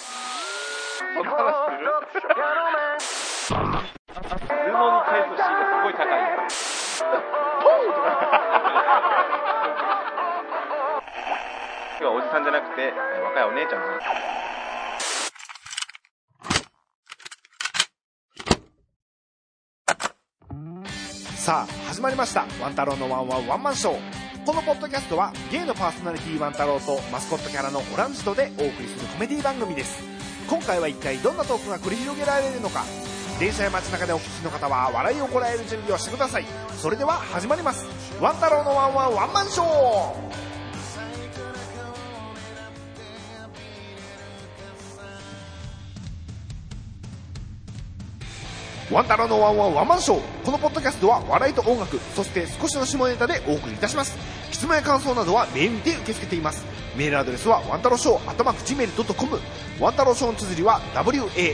その話する布に返すシーンがすごい高い今日はおじさんじゃなくて若いお姉ちゃんさあ始まりました。ワン太郎のワンワンワンマンショー。このポッドキャストはゲイのパーソナリティワン太郎とマスコットキャラのオランジトでお送りするコメディ番組です。今回は一体どんなトークが繰り広げられるのか？電車や街中でお聞きの方は笑いをこらえる準備をしてください。それでは始まります。ワン太郎のワンワンワンマンショー。ワンタロのワンワンワンマンショー。このポッドキャストは笑いと音楽そして少しの下ネタでお送りいたします。質問や感想などはメールで受け付けています。メールアドレスはワンタロショー頭くじメール .com ワンタロショーの綴りは WANTAROSHOW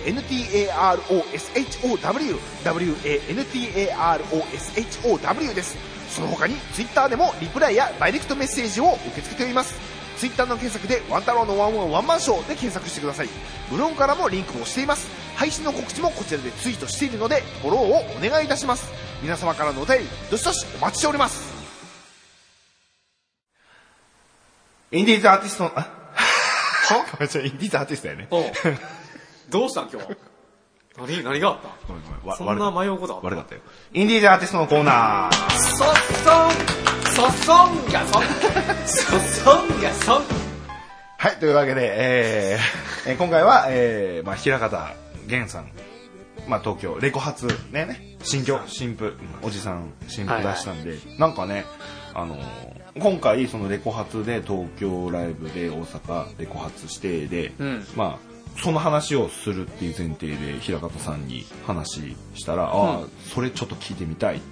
WANTAROSHOW です。その他にツイッターでもリプライやダイレクトメッセージを受け付けております。ツイッターの検索でワンタロウのワンワンワンマンショーで検索してください。ブログからもリンクをしています。配信の告知もこちらでツイートしているのでフォローをお願いいたします。皆様からのお便りどしどしお待ちしております。インディーズアーティストのあは？ごめんなさいインディーズアーティストやね。おう。どうしたん今日何何があった？ごめんごめんわそんな迷うことあった？悪かったよ。インディーズアーティストのコーナー。そっそんそそんがそんそそんがそんはい、というわけで、えーえー今回は、えーまあ、平方源さん、まあ、東京、レコ発、ね、ね、新居、新婦、おじさん、新婦出したんで、なんかね、あのー今回、そのレコ発で東京ライブで大阪レコ発指定で、うん。まあ、その話をするっていう前提で平方さんに話したら、ああ、それちょっと聞いてみたいって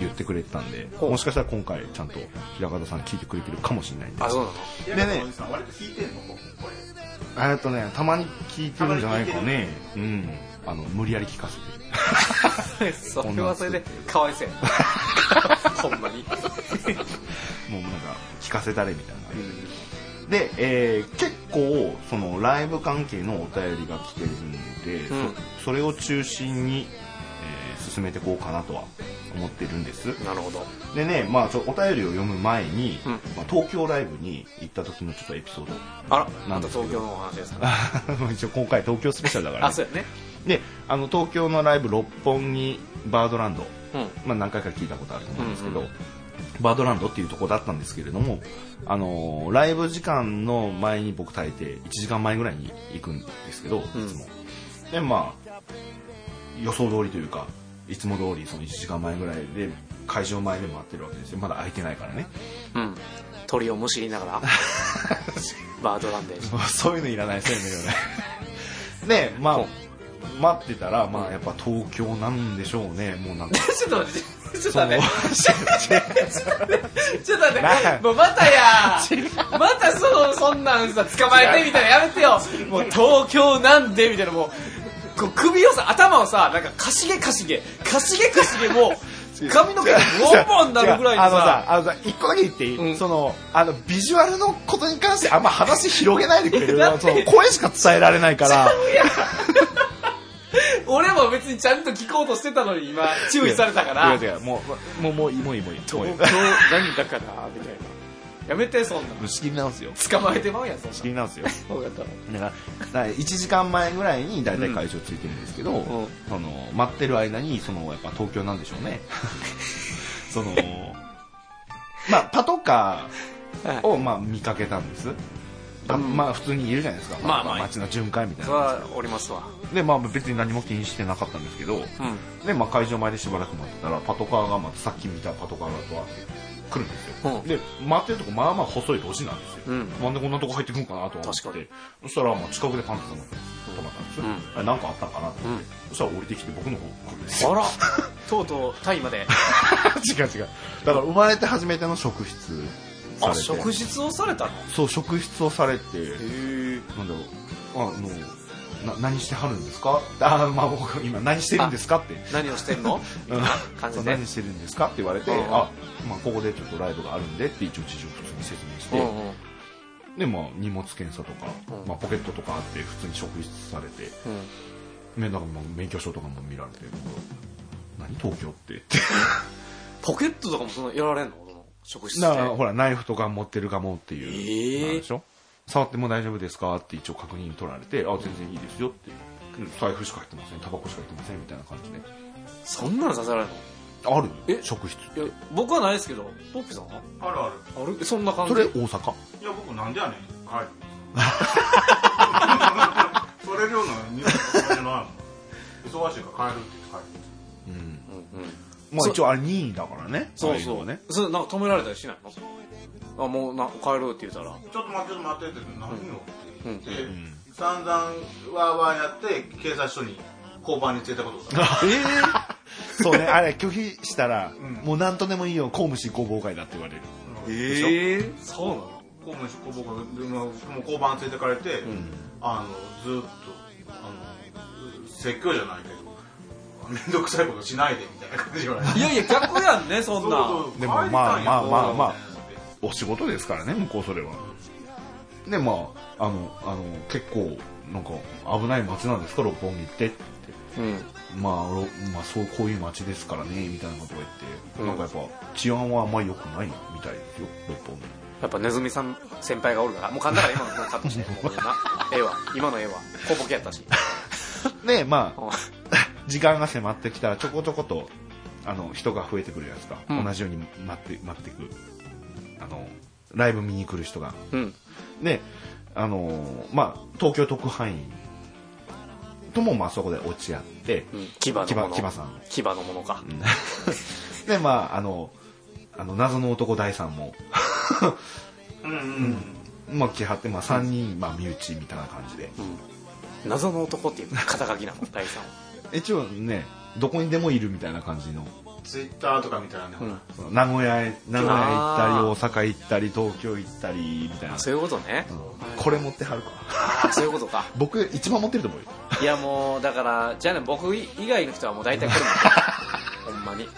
言ってくれてたんで、もしかしたら今回ちゃんと平方さん聞いてくれてるかもしれないんで。あそうなの？でね、えっとね、たまに聞いてるんじゃないかね。うん。あの、無理やり聞かせて。る。それはそれでかわいそうや ほんまにもうなんか、聞かせたれみたいな。で、えー結構、その、ライブ関係のお便りが来てるんで、うん。そそれを中心に、えー進めていこうかなとは思ってるんです。なるほど。でね、まあちょ、お便りを読む前に、うん。まあ、東京ライブに行った時のちょっとエピソード。あらなですけどなんんと東京のお話ですか？一応今回東京スペシャルだから、あそうやね。であの東京のライブ六本木バードランド、うん。まあ、何回か聞いたことあると思うんですけど、うんうバードランドっていうところだったんですけれども、あのーライブ時間の前に僕大抵1時間前ぐらいに行くんですけど、いつも。でまあ予想通りというかいつも通りその1時間前ぐらいで会場前で待ってるわけですよ。まだ空いてないからね。うん。鳥をむしりながら バードランでそういうのいらないそういうのいらない。でまあ待ってたらまあやっぱ東京なんでしょうね。もうなんか。ちょっと待って。ちょっと待って。ちょっと待なって。もうまたや。またそのそんなんさ捕まえてみたいな。やめてよ。もう東京なんでみたいな。もうこう首をさ頭をさなんかかしげかしげ。かしげかしげもう。髪の毛がボンボンになるぐらいにあのささあのさ一個だけ言っていい、うん。そのあのビジュアルのことに関してあんま話広げないでくれる？声しか伝えられないから 俺も別にちゃんと聞こうとしてたのに今注意されたから。違う違うもうもうもういいもういいもういい東京何だからみたいなやめてそんな仕切り直すよ捕まえてまうやんそん仕切り直すよ分かっただから1時間前ぐらいに大体会場ついてるんですけど、んその待ってる間にそのやっぱ東京なんでしょうねそのまあパトカーをまあ見かけたんです、あまあ普通にいるじゃないですか、まあまあ街の巡回みたいそなおりますわ。でまあ別に何も気にしてなかったんですけどうん。で、まあ、会場前でしばらく待ってたらパトカーがまたさっき見たパトカーがとって来るんですよ、うん。で待ってるとこまあまあ細い路地なんですよ、うん。なんでこんなとこ入ってくるんかなと思確かに。ってそしたらまあ近くでパンツさんが止まったんですよ、うん。あれなんかあったんかなと思って、そしたら降りてきて僕の方来るんですよ。あら。とうとうタイまで。違う違う。だから生まれて初めての職質されあて職質をされたの？へそう職質をされて。え。なんだろう。あのな何してはるんですか？あまあ僕今何してるんですか？って。何をしてんの？みたいな感そうじで何してるんですか？って言われて、うんうん。あ、まあ、ここでちょっとライブがあるんでって一応事情を普通に説明して、うんうん。でまあ荷物検査とか、うん。まあ、ポケットとかあって普通に職質されて、ね、だからまあ免許証とかも見られて何？東京って。っ てポケットとかもそのやられんの？職質だでからほらナイフとか持ってるかもっていう、ええなんでしょ？触っても大丈夫ですか？って一応確認取られてあ全然いいですよって。財布しか入ってません。タバコしか入ってませんみたいな感じで。そんなのさせられるの？あるえ？職質いや僕はないですけど。ポッピーさんは？あるある。ある？えそんな感じ？それ大阪？いや僕なんでやねん。帰る。それ量の荷物とかじゃないもん。忙しいから帰るって言って帰る。うん。うんうんまあ一応あれ任意だからね。そうそう。ね。それなんか止められたりしないの？あもうな帰るって言ったら。ちょっと待ってちょっと待ってって何よって言って、ん散々わーわーやって警察署に交番に連れたことがあるええそうね。あれ 拒否したら、ん。もう何とでもいいよ公務執行妨害だって言われる。ええそうなの？公務執行妨害でもう交番連れてかれて、あのずーっとあの説教じゃないけど面倒くさいことしないでみたいな感じで言われて。いやいや逆やんねそんな。でもまあまあまあまあお仕事ですからね向こうそれは。でまああのあの結構なんか危ない街なんです。か六本木ってって。うん。まあ、ろまあそうこういう街ですからねみたいなことを言って、うん。なんかやっぱ治安はあんまり良くないみたいですよ六本木。やっぱネズミさん先輩がおるから。もう噛んだから今のカットしてもうな。ええわ今のええわ小ボケやったし。でまあうん時間が迫ってきたらちょこちょことあの人が増えてくるじゃないですか、うん。同じように待って待ってくあのライブ見に来る人が。うん。であのまあ東京特派員ともまあそこで落ち合って、うん。牙のも牙の。牙さん。牙のものか。でまああのあの謎の男第三も。うん。うん。まあ来はって、まあ、3人、まあ、身内みたいな感じで。うん。謎の男っていう肩書きなの？大さん一応ねどこにでもいるみたいな感じの。ツイッターとか見たらね、ほ名古屋へ名古屋行ったり大阪行ったり東京行ったりみたいな、そういうことね。うん。これ持ってはるか。あそういうことか。僕一番持ってると思うよ。いやもうだからじゃあね僕以外の人はもう大体これも ほんまに。いや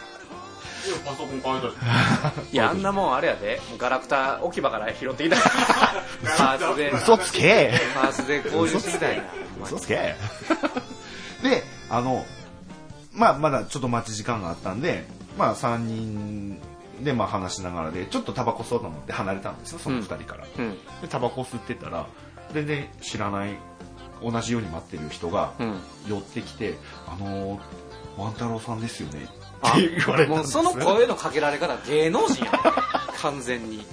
パソコン買いたしいやあんなもんあれやで。もうガラクタ置き場から拾ってきた。パーツで。嘘つけ。パーツで購入してきたんや嘘つけ。であのまあまだちょっと待ち時間があったんでまあ3人でまあ話しながらでちょっとタバコ吸おうと思って離れたんですよその2人から、うん。でタバコ吸ってたら全然知らない同じように待ってる人がうん。寄ってきて「あのーワン太郎さんですよね」あって言われたんです。その声のかけられ方芸能人やん。完全に。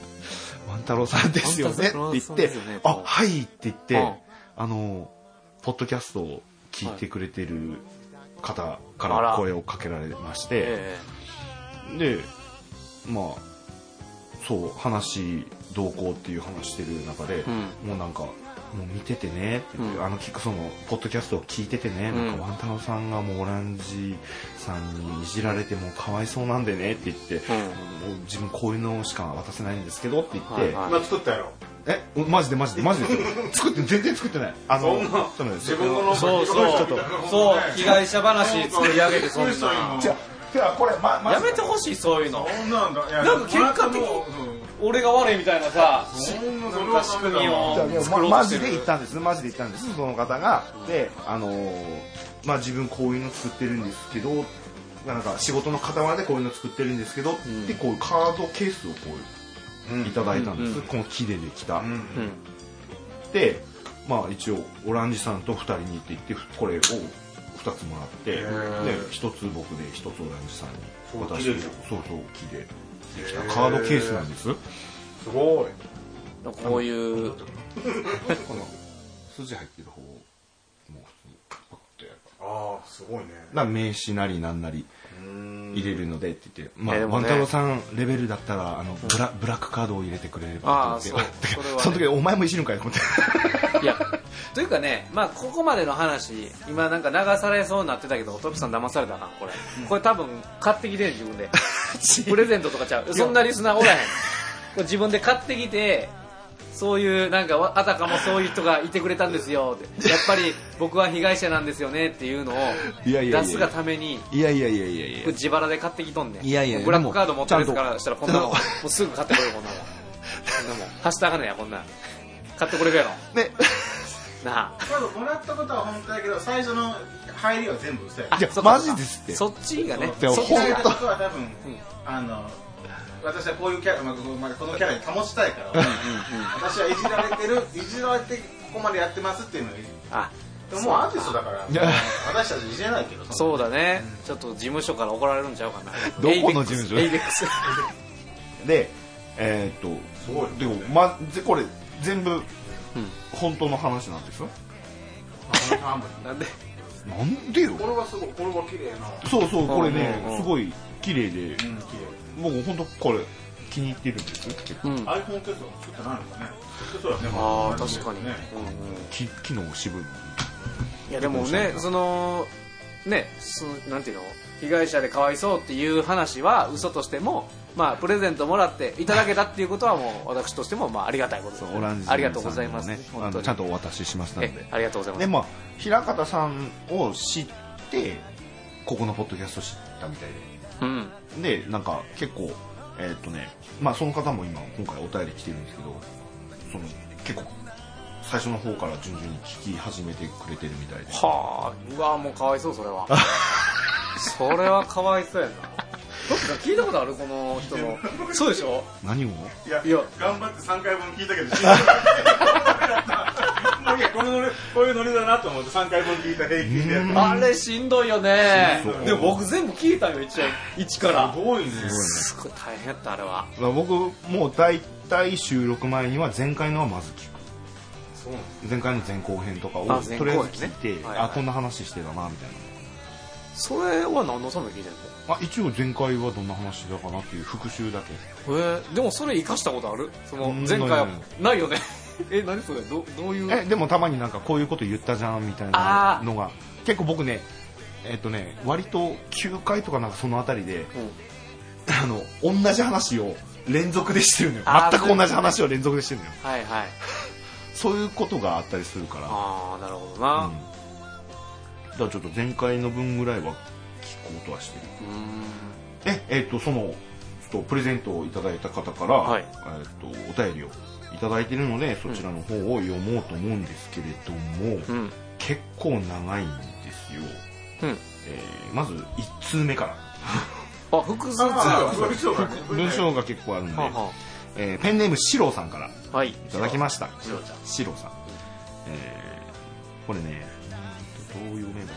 ワン太郎さんですよね。って言ってね「あはい」って言って、うん。あのポッドキャストを聞いてくれてる方かあらら声をかけられまして、えでまあそう話どうこうっていう話してる中で、うん。もうなんかもう見ててねって言って、うん。あの聞くそのポッドキャストを聞いててね、うん。なんかワン太郎さんがもうオランジさんにいじられてもうかわいそうなんでねって言って、うん。もう自分こういうのしか渡せないんですけどって言って、はいはい。今作ったやろえマジでマジでマジで？作って全然作ってない。あのそんなそうなんです。自分のそうそうそう。被害者話作り上げてそんな。じゃあじゃあこれ、ま、まやめてほしいそういうの。そんなんか結果的にもう俺が悪いみたいなさそんなそれなんか仕組みをじゃあでも作ろうまマジで言ったんですマジで言ったんです。その方が。であのーまあ自分こういうの作ってるんですけどなんか仕事の傍らでこういうの作ってるんですけど、ん。でこういうカードケースをこううんいただいたんです、うん。この木でできた、うん。うんでまあ一応オランジさんと2人にって言ってこれを2つもらってでへー。1つ僕で1つオランジさんに。渡してそうそう木でできた。カードケースなんです。すごい。こういうこの筋入ってる方をもう普通にパッとやる。ああすごいね。だから名刺なりなんなり入れるのでって言って、まあ、えでもね。ワン太郎さんレベルだったらあのブラブラックカードを入れてくれれば。って言って。そ ね。その時お前もいじるんかいと思って。いやというかねまあここまでの話今なんか流されそうになってたけどトップさん騙されたなこれ。これ多分買ってきて自分で。プレゼントとかちゃう。そんなリスナーおらへん。これ自分で買ってきてそういうなんかわあたかもそういう人がいてくれたんですよって。やっぱり僕は被害者なんですよねっていうのをいやいやいや。出すがためにいやいやいやいや自腹で買ってきとんねんいやいやブラックカード持ってるからしたらこんなのもうすぐ買ってこようこんなもん。こんなもん。はしたがねやこんな。ん買ってくれるやろ。ね。なあ。もらったことは本当だけど最初の入りは全部嘘や。いやマジですって。そっちがね。そっちがとは多分、あの私はこういうキャラ、まあこまあこのキャラに保ちたいから、私はいじられてるいじられてここまでやってますっていうのにあでももうアーティストだからいや。私たちいじれないけどそうだね。ちょっと事務所から怒られるんちゃうかな。どこの事務所？でえーっとすごいでもまぜこれ全部本当の話なんですよ半分。なんで？なんでよ？これはすごいこれは綺麗な。そうそうこれねうんうんうん。すごい綺麗で。うん綺麗僕本当これ気に入ってるんですよ結構。うん。iPhone テスト作ってないのかね。そうだねああ確かに、ねき機能渋い。いやでもねそのねそのなんていうの被害者でかわいそうっていう話は嘘としてもまあプレゼントもらっていただけたっていうことはもう私としてもまあありがたいことですオランジありがとうございます。ね。ちゃんとお渡ししますので。えありがとうございます。でまあ平方さんを知ってここのポッドキャスト知ったみたいうんででなんか結構えーっとねまあその方も今今回お便り来てるんですけどその結構最初の方から順々に聞き始めてくれてるみたいで。はあうわもうかわいそうそれは。それはかわいそうやな。どっか聞いたことあるこの人の。そうでしょ？何をいやいや。頑張って3回分聞いたけどこのノリこういうノリだなと思って3回分聞いた平均で。やったあれしんどいよね。でも僕全部聞いたよ一応。一から。すごいね。すごい。大変やったあれは。まあ僕もう大体収録前には前回のはまず聞く。前回の前後編とかをあとりあえず聞いて、前後編ねはいはい。あこんな話してたなみたいそれは何のために聞いてんの？なあ一応前回はどんな話してたかなっていう復習だけ。えー、でもそれ生かしたことある？そのうん前回はないよね え何それ？どどういう？えでもたまになんかこういうこと言ったじゃんみたいなのが結構僕ねえっとね割と9回とかなんかそのあたりでうん。あの同じ話を連続でしてるのよ。あー。全く同じ話を連続でしてるのよ。はいはい。そういうことがあったりするから。ああなるほどうん。なだからちょっと前回の分ぐらいは聞こうとはしてる。うん。ええっとそのちょっとプレゼントをいただいた方から、はい。えっとお便りをいただいてるのでそちらの方を読もうと思うんですけれども、うん。結構長いんですよ、うん。えーまず1通目から。あ複数あつ文章が結構あるんで、ははえーペンネームシローさんからいはい。ただきました。シロちゃん。シローさん、えーこれねどう読めばいいのか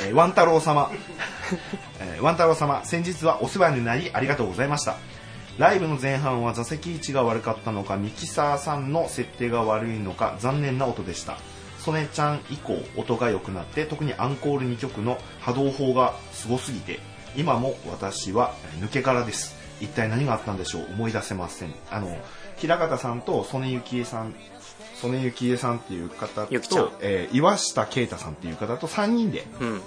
な。えーワン太郎様、えーワン太郎様先日はお世話になりありがとうございましたライブの前半は座席位置が悪かったのかミキサーさんの設定が悪いのか残念な音でした。ソネちゃん以降音が良くなって特にアンコール2曲の波動砲がすごすぎて今も私は抜け殻です。一体何があったんでしょう？思い出せません。あの平方さんと曽根幸恵さん曽根幸恵さんっていう方と、えー岩下啓太さんっていう方と3人でうん。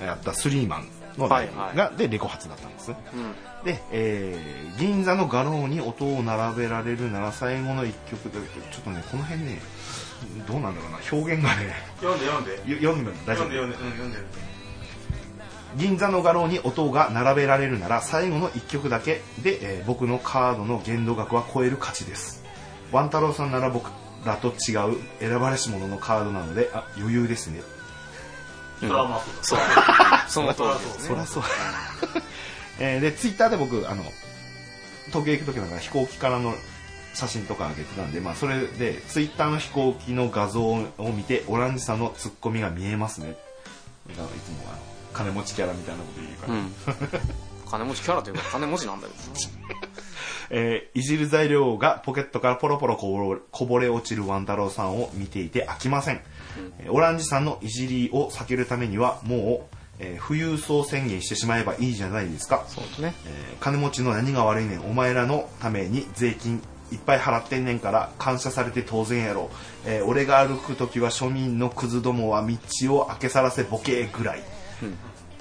やったスリーマンのライブが、はいはでレコ発だったんですうんで、えー銀座の画廊に音を並べられるなら最後の一曲でちょっとねこの辺ねどうなんだろうな表現がね読んで読んで。よ読んでも大丈夫？読んで読んでうん読んで。銀座の画廊に音が並べられるなら最後の1曲だけで、えー僕のカードの限度額は超える価値です。ワン太郎さんなら僕らと違う選ばれし者のカードなのであ余裕ですね。それはまあそう。その通りですね。そりゃそうえーでツイッターで僕あの東京行く時なんか飛行機からの写真とか上げてたんで、まあ、それでツイッターの飛行機の画像を見てオランジさんのツッコミが見えますね。だからいつもあの金持ちキャラみたいなこと言うから、うん。金持ちキャラというか金持ちなんだけど。えーいじる材料がポケットからポロポロこぼれ落ちるワン太郎さんを見ていて飽きません、えーオランジさんのいじりを避けるためにはもう、えー富裕層宣言してしまえばいいじゃないですか。そうですね。えー金持ちの何が悪いねん。お前らのために税金いっぱい払ってんねんから感謝されて当然やろ、えー俺が歩く時は庶民のクズどもは道を開けさらせボケぐらい、っ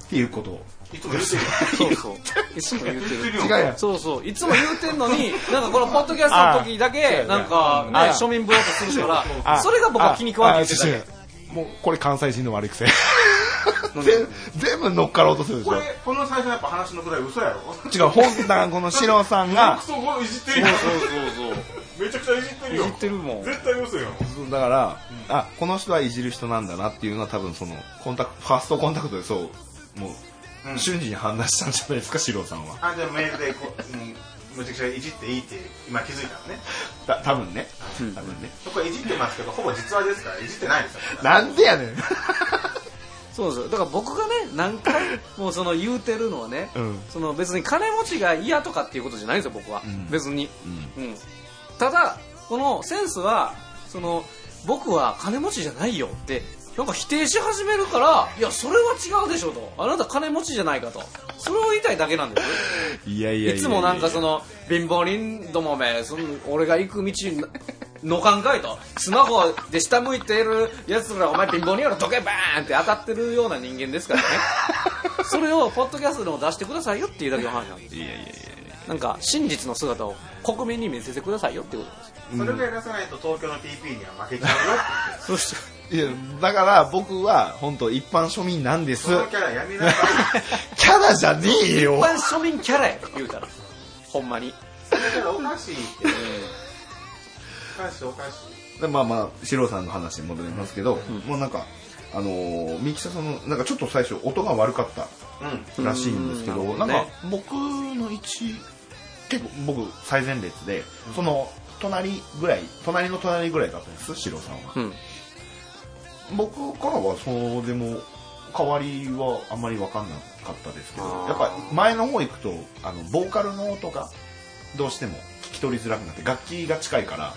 ていうこと。をいつも言ってる。そうそう。いつも言うてる。言ってる。よ違うやん。そうそう。いつも言うてんのになんかこのポッドキャストの時だけなんかねあ庶民ぶろうとするからあそれが僕は気に食わんって言ってたああもうこれ関西人の悪い癖 全全部乗っかろうとするでしょ。これこの最初のやっぱ話のくらい嘘やろ？違う本だからこのシロさんがそうよ。そうそうそう対いじってるよ。いじってるもん。絶対嘘よそうだから、あこの人はいじる人なんだなっていうのは多分そのコンタクトファーストコンタクトでそうもう、うん。瞬時に判断したんじゃないですか四郎さんは。あじゃあメールでこう、うん、むちゃくちゃいじっていいって今気づいたのね。た多分ね。うん。多分ね。そこはいじってますけどほぼ実話ですからいじってないですよ。なんでやねんそうですよ。だから僕がね何回もその言うてるのはね、うん。その別に金持ちが嫌とかっていうことじゃないんですよ僕は、うん。別に、うん。うん、ただこのセンスはその僕は金持ちじゃないよってなんか否定し始めるからいやそれは違うでしょと。あなた金持ちじゃないかと。それを言いたいだけなんですよ。いやいやいつもなんかその貧乏人どもめその俺が行く道のかんかいと。スマホで下向いているやつらお前貧乏人やろどけバーンって当たってるような人間ですからね。それをポッドキャストでも出してくださいよっていうだけの話なんですいやいやいやなんか真実の姿を国民に見せてくださいよってことです。それぐらい出さないと東京の PP には負けちゃうよって そしていやだから僕は本当一般庶民なんです。そのキャラやめなさい。キャラじゃねえよ。一般庶民キャラや言うたら。ほんまに。そのキャラおかしいって。おかしいおかしい。でまあまあ四郎さんの話に戻りますけど、もうなんかあのー、ミキサさんのなんかちょっと最初音が悪かったうん。らしいんですけど、うん。なんかね。僕の位置結構僕最前列で、その隣ぐらい隣の隣ぐらいだったんです四郎さんは、うん僕からはそうでも変わりはあんまり分かんなかったですけどやっぱ前の方行くとあのボーカルの音がどうしても聞き取りづらくなって楽器が近いから、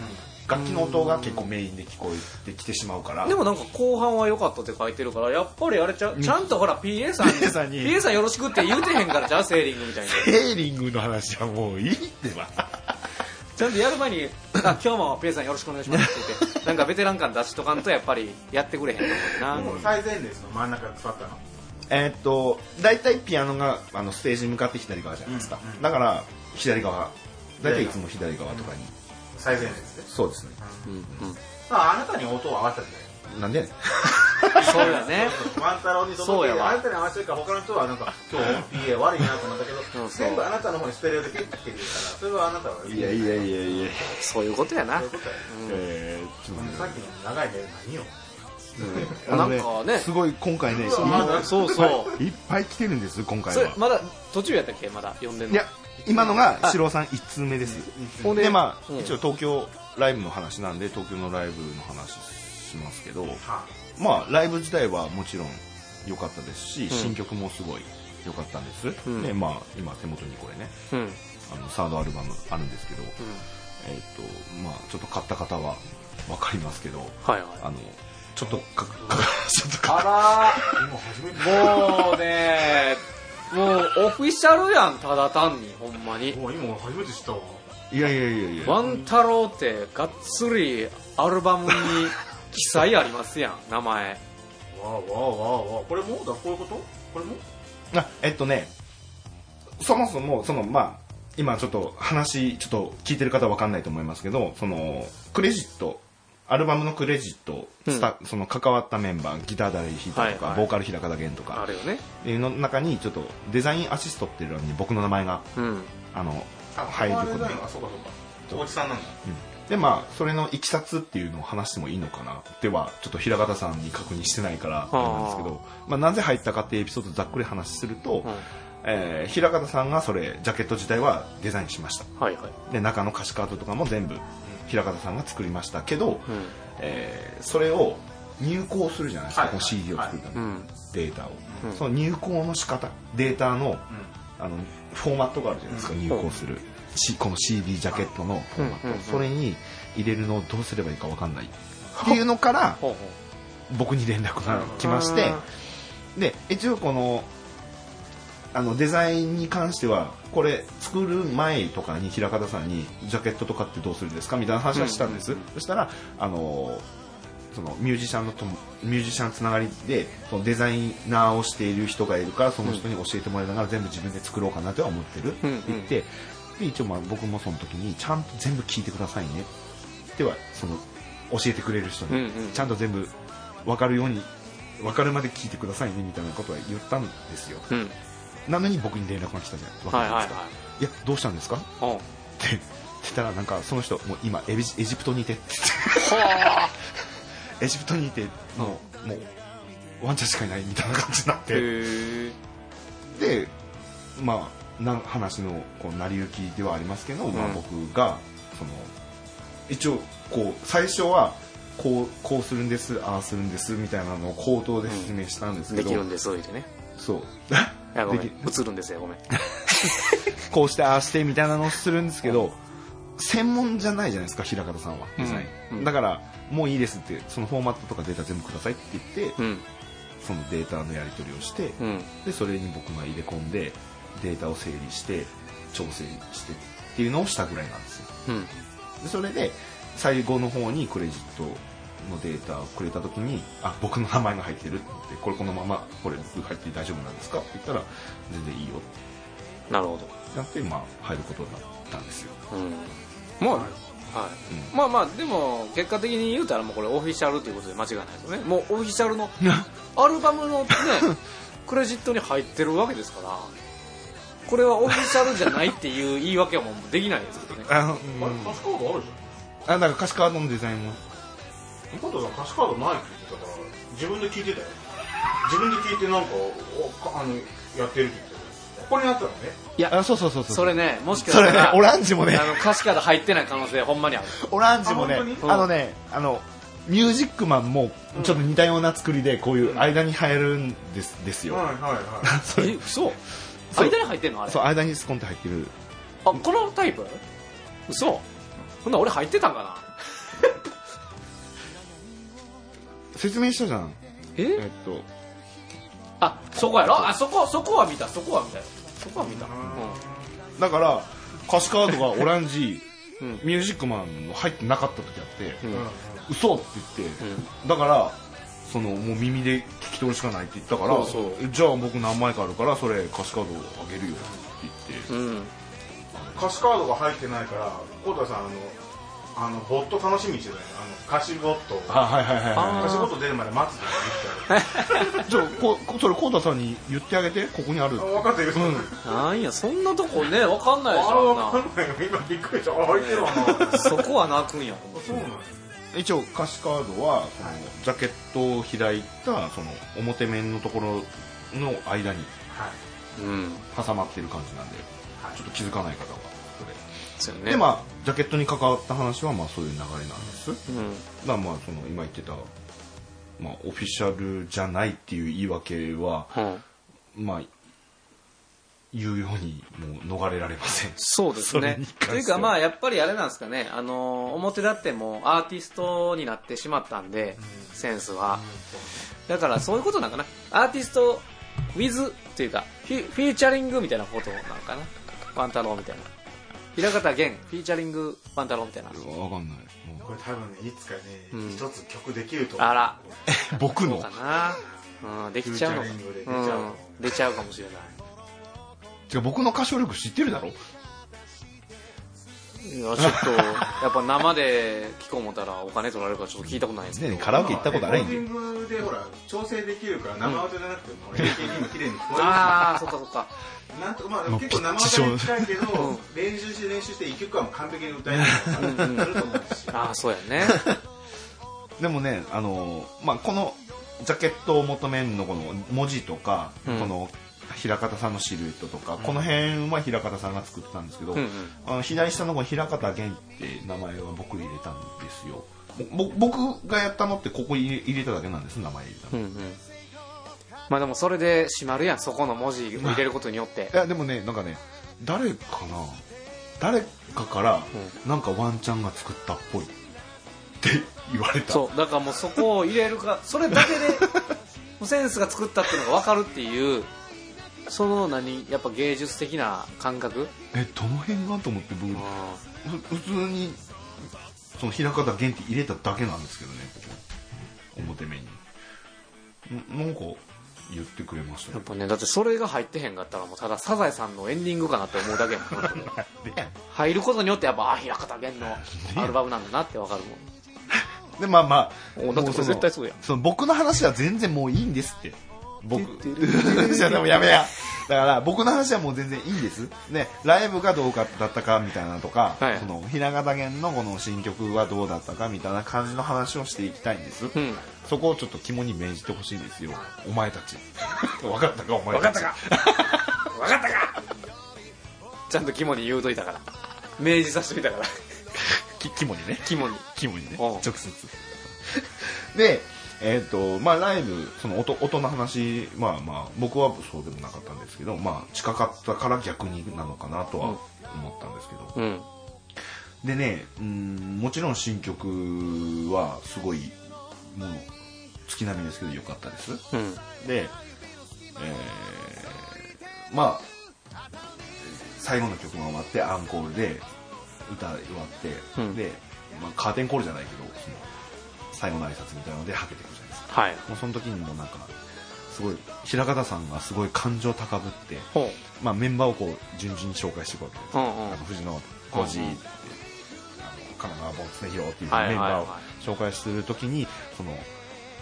楽器の音が結構メインで聞こえてきてしまうからでもなんか後半は良かったって書いてるからやっぱりあれちゃちゃんとほら PA さんに PA さんに。PA さんよろしくって言うてへんからじゃあセーリングみたいに。ヘーリングの話はもういいってばちゃんとやる前に「あ今日も PA さんよろしくお願いします」って言ってなんかベテラン感出しとかんとやっぱりやってくれへんと思うな、もう最前列の真ん中で座ったの？えーっと大体ピアノがあのステージに向かって左側じゃないですか、うんうんだから左側。大体いつも左側とかに、最前列で？そうですね。うんうん。まああなたに音を合わせたんじゃないなんでやねん。そうやね。ワン太郎にそそうやわ。のあなたに合わせるから他の人はなんか今日 PA 悪いなと思ったけどそう。全部あなたの方にステレオでピッて言うからそれはあなたはいやいやいやいや。そういうことやな。そういうことやえーちょっとねさっきの長いメール何よあのなんかね。すごい今回ねいうわまだそうそう。いっぱい来てるんです今回は。まだ途中やったっけ？まだ読んでんの。いや今のが四郎さん1通目です。でまあ、うん。一応東京ライブの話なんで東京のライブの話しますけどはまあライブ自体はもちろん良かったですし、ん。新曲もすごい良かったんです、うん。でまあ今手元にこれねあのサードアルバムあるんですけど、えっ、とまあちょっと買った方は分かりますけどはいはい。あのちょっとかか ちょっとか。あ今初めてらもうねもうオフィシャルやんただ単にほんまに。もう今初めて知ったわ。いやいやいやいや。ワン太郎ってがっつりアルバムに記載ありますやん名前。わあわあわあわあ。これもだこういうこと？これも？あえっとねそもそもそのまあ今ちょっと話ちょっと聞いてる方は分かんないと思いますけどそのクレジットアルバムのクレジット、スタその関わったメンバーギター誰弾いたとか、はいはい。ボーカル平方源とかあるよね。いうの中にちょっとデザインアシストっていうのに僕の名前がうん。あのあ入ることかそうか。おじさんなんだでまあそれのいきさつっていうのを話してもいいのかなではちょっと平方さんに確認してないからなんですけど、まあ、なぜ入ったかっていうエピソードをざっくり話すると、うん。えー平方さんがそれジャケット自体はデザインしました。はいはい。で中の歌詞カードとかも全部平方さんが作りましたけど、うえーそれを入稿するじゃないですか、はいこの CD を作るために、んうん。データを、うん。その入稿の仕方データのあのフォーマットがあるじゃないですか、入稿する、しこの CD ジャケットのフォーマット、うんうんうん。それに入れるのをどうすればいいか分かんない。っていうのから僕に連絡が来ましてで一応このあのデザインに関してはこれ作る前とかに平方さんにジャケットとかってどうするんですかみたいな話はしたんです、そしたらあのそのミュージシャンのともミュージシャンつながりでそのデザイナーをしている人がいるからその人に教えてもらいながら全部自分で作ろうかなとは思ってる。ってうん。うん言って、で一応まあ僕もその時にちゃんと全部聞いてくださいね。ではその教えてくれる人に、ちゃんと全部分かるように分かるまで聞いてくださいねみたいなことは言ったんですよ。うん。なのに僕に連絡が来たじゃないわかはいはいるんですか、いやどうしたんですか？って言ったらなんかその人もう今エビエジプトにいてって。エジプトにいてもう,、もうワンちゃんしかいないみたいな感じになって。へでまあな話のこう成り行きではありますけど、まあ、うん僕がその一応こう最初はこうこうするんですああするんですみたいなのを口頭で説明したんですけど、できるんです言うてね。そう。映るんですよごめん。こうしてああしてみたいなのをするんですけど専門じゃないじゃないですか平方さんはデザイン、うん。だからもういいですってそのフォーマットとかデータ全部くださいって言って、うん。そのデータのやり取りをして、うん。でそれに僕が入れ込んでデータを整理して調整してっていうのをしたぐらいなんですよ。うん。でそれで最後の方にクレジットのデータをくれた時にあ僕の名前が入ってるってこれこのままこれ僕入って大丈夫なんですかって言ったら全然いいよって。なるほど。なってまあ入ることになったんですよ。うん。まあはい、まあまあでも結果的に言うたらもうこれオフィシャルということで間違いないですよねもうオフィシャルの アルバムのねクレジットに入ってるわけですからこれはオフィシャルじゃないっていう言い訳はもうできないですけどね。あの、あれ歌詞カードあるじゃん。あなんか歌詞カードのデザインも歌詞カードないって言ってたから自分で聞いてたよ。自分で聞いてなんかおかあのやってるって言ってここにあったのねいやあそうそうそうそう。それねもしかしそれねたらオランジもね。あの歌詞カード入ってない可能性ほんまにある。オランジもねあのねあのミュージックマンもちょっと似たような作りでこういう間に入るんですですよ、はいはいはい。それ。え嘘？そう間に入ってんのあれ？そう間にスコンって入ってる。あこのタイプ？嘘。ほんなら俺入ってたんかな？説明したじゃん。え？えっと。あそこやろ？あそこそこは見た。そこは見たよ。そこは見た。うだから歌詞カードがオランジうん。ミュージックマンの入ってなかった時あって、んうん。嘘って言って、だからそのもう耳で聞き取るしかないって言ったからそうそう。えじゃあ僕何枚かあるからそれ歌詞カードあげるよって言って、うん。歌詞カードが入ってないから小田さんあのあのボット楽しみにしてたよあの歌詞ボットあはいはいはいは歌詞ボット出るまで待つって言ってい じゃあここそれコウタさんに言ってあげてここにある分かったよ、なんやそんなとこねわかんないでしあれょ分かんない。よ今びっくりした。あ入ってるわな。そこは泣くんやそうなんや一応歌詞カードはそのジャケットを開いたその表面のところの間にはい。うん挟まってる感じなんではい。ちょっと気づかない方はこそうよね。れでまあジャケットに関わった話はまあそういう流れなんです。だかうんらまあその今言ってたまあオフィシャルじゃないっていう言い訳はうん。まあ言うようにもう逃れられません。そうですね。というかまあやっぱりあれなんですかね。あの表立ってもアーティストになってしまったんでセンスは。だからそういうことなんかな。アーティスト with っていうかフィフィーチャリングみたいなことなのかな。ワン太郎みたいな。平方源フィーチャリングワン太郎みたいな。わかんない。もこれ多分ねいつかねうん。一、つ曲できると思う。あら。う僕の。かな、うん、できちゃうのか。フューチャリングで出ちゃう。うん、出ちゃうかもしれない違う僕の歌唱力知ってるだろ？いやちょっと やっぱ生で聞こう思ったらお金取られるからちょっと聞いたことないですけど、ねカラオケ行ったことあるん。レコーディングでほら調整できるから生音じゃなくても AKB も綺麗に聞こえるしああそっかそっかなんとまあ結構生歌に近いけど練習して練習して一曲はもう完璧に歌えるからなると思うしああそうやねでもねあのまあこのジャケットを求めるのこの文字とか、うんこの平方さんのシルエットとか、この辺は平方さんが作ったんですけど、うんうん。あの左下のこの平方源って名前は僕入れたんですよ。ぼ僕がやったのってここ入れ入れただけなんです名前入れたの、うんうん。まあでもそれで閉まるやんそこの文字を入れることによって。いやでもねなんかね誰かな誰かから、なんかワンちゃんが作ったっぽいって 言われた。そうだからもうそこを入れるかそれだけで センスが作ったっていうのが分かるっていうその何やっぱ芸術的な感覚？えどの辺がと思って僕普通にその平方源って入れただけなんですけどね。表面に。んなんか言ってくれましたよ。ーやっぱねだってそれが入ってへんかったらもうただサザエさんのエンディングかなって思うだけやもん 入ることによってやっぱあ平方源のアルバムなんだなって分かるもん。でまあまあ絶対そうやん。その僕の話は全然もういいんですって僕じゃあでもやめやだから僕の話はもう全然いいんです。ね、ライブがどうかだったかみたいなのとか、はいその、ひな形弦のこの新曲はどうだったかみたいな感じの話をしていきたいんです。うんそこをちょっと肝に銘じてほしいんですよ。お前たち。分かったかお前たち。分かったか 分かったかちゃんと肝に言うといたから明示させてみたからき肝にね。肝に肝にね。直接。で、えっ、と、まあライブ、その音、音の話、まあまあ、僕はそうでもなかったんですけど、まあ近かったから逆になのかなとは思ったんですけど。うんでね、うん、もちろん新曲はすごい、もう、月並みですけど良かったです。うんで、えーまあ、最後の曲が終わってアンコールで歌終わって、うんで、まあ、カーテンコールじゃないけど、最後の挨拶みたいなのではけてくるじゃないですか。はい。もうその時にもなんか、すごい、平方さんがすごい感情高ぶって、ほまあ、メンバーをこう順々に紹介していくわけです。ううんうん。あの藤野浩二、うんう神奈川本常弘っていうはいメンバーをはいは紹介するときにその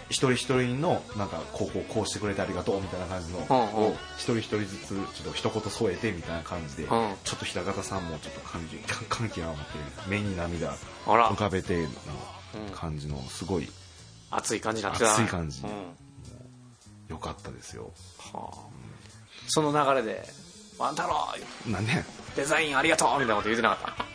一人一人のなんかこうこうこうしてくれてありがとうみたいな感じの、を一人一人ずつちょっと一言添えてみたいな感じで、ん。ちょっと平方さんもちょっと感じ感極まって目に涙浮かべての感じのすごい熱い感じになってた。熱い感じ。うん。良かったですよ。はあ。その流れで「ワン太郎なんで？デザインありがとう」みたいなこと言ってなかっ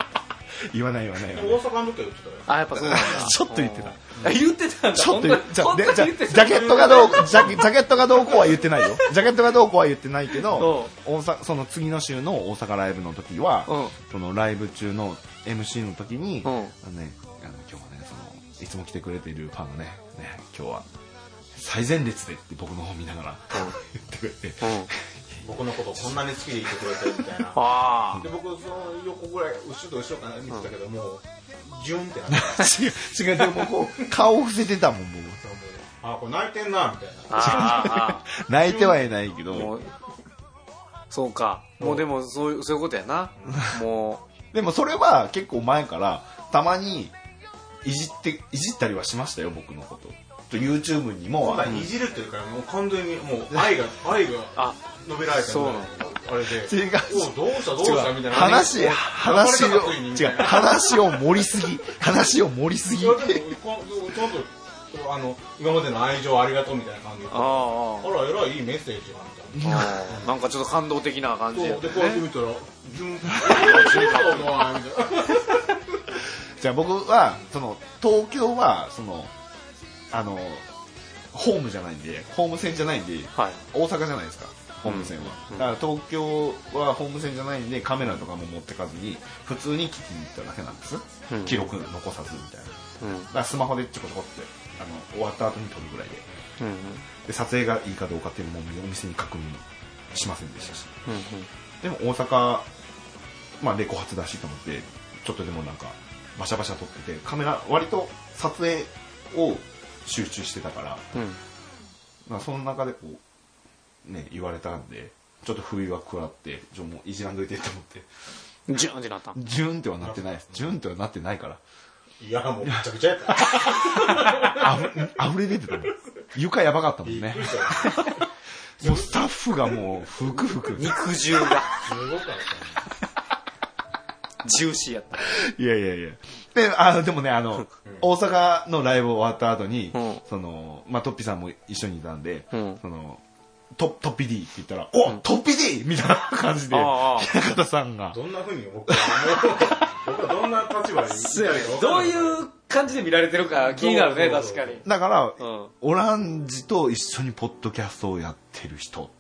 言わない言わない言わない。大阪の時は言ってたよ。たあやっぱそうなんだ。ちょっと言ってた。うん。あ言ってたんだ。ちょっと言ってた。ジャケットがどうジャジャケットがどうこうは言ってないよ。ジャケットがどうこうは言ってないけど大阪その次の週の大阪ライブの時は、うん。そのライブ中の MC の時に、うん。あのねいつも来てくれているファンがねね今日は最前列でって僕の方見ながら、言ってくれて。うん。僕のことこんなに好きでいてくれてるみたいな。あで僕その横ぐらい後ろと後ろから見てたけどもうジュンってなって 違う違うでもこう顔を伏せてたもん僕。あこれ泣いてんなみたいな。泣いてはいないけど。あもうそうか。もうでもそういうそういうことやな。もでもそれは結構前からたまにいじっていじったりはしましたよ僕のこと。と YouTube にも。今度はいじるっていうからもう完全にもう愛が愛があ述べられたそうなの。あれで。違う。どうしたどうしたみたいな。話話を違う。話を盛りすぎ。話を盛りすぎ。いやでもこちゃんとあの今までの愛情ありがとうみたいな感じで。あああらえらいいいメッセージやみたいな。ああなんかちょっと感動的な感じでこうやって見たらジュンジュンだろうなみたいなじゃあ僕はその東京はそのあのホームじゃないんでホーム線じゃないんではい。大阪じゃないですかホーム線は、うん。だから東京はホーム線じゃないんでカメラとかも持ってかずに普通に聞きに行っただけなんです、うん。記録残さずみたいな。うん。だからスマホでちょこちょこってあの終わった後に撮るぐらいで。うんうん。で撮影がいいかどうかっていうのもお店に確認しませんでしたし。うん。でも大阪まあレコ発だしと思ってちょっとでもなんかバシャバシャ撮っててカメラ割と撮影を集中してたからうん。まあその中でこうね言われたんでちょっと不意は食らってちょもういじらんどいてって思って。うんジュンってなった。ジュンってはなってないです。ジュンってはなってないから。いやもうめちゃくちゃやった。あふ溢れ出てたもん床やばかったもんね。もうスタッフがもうふくふく。肉汁が。すごかったジューシーやった。いやいやいや。で、あでもね、あの、大阪のライブ終わった後に、うん。その、まあ、トッピさんも一緒にいたんで、うん。その、トトッピ D って言ったら、お、トッピ D! みたいな感じで、平方さんが、どんなふうに僕は僕はどんな立場でそうやねどういう感じで見られてるか気になるね確かに。だから、うん。オランジと一緒にポッドキャストをやってる人、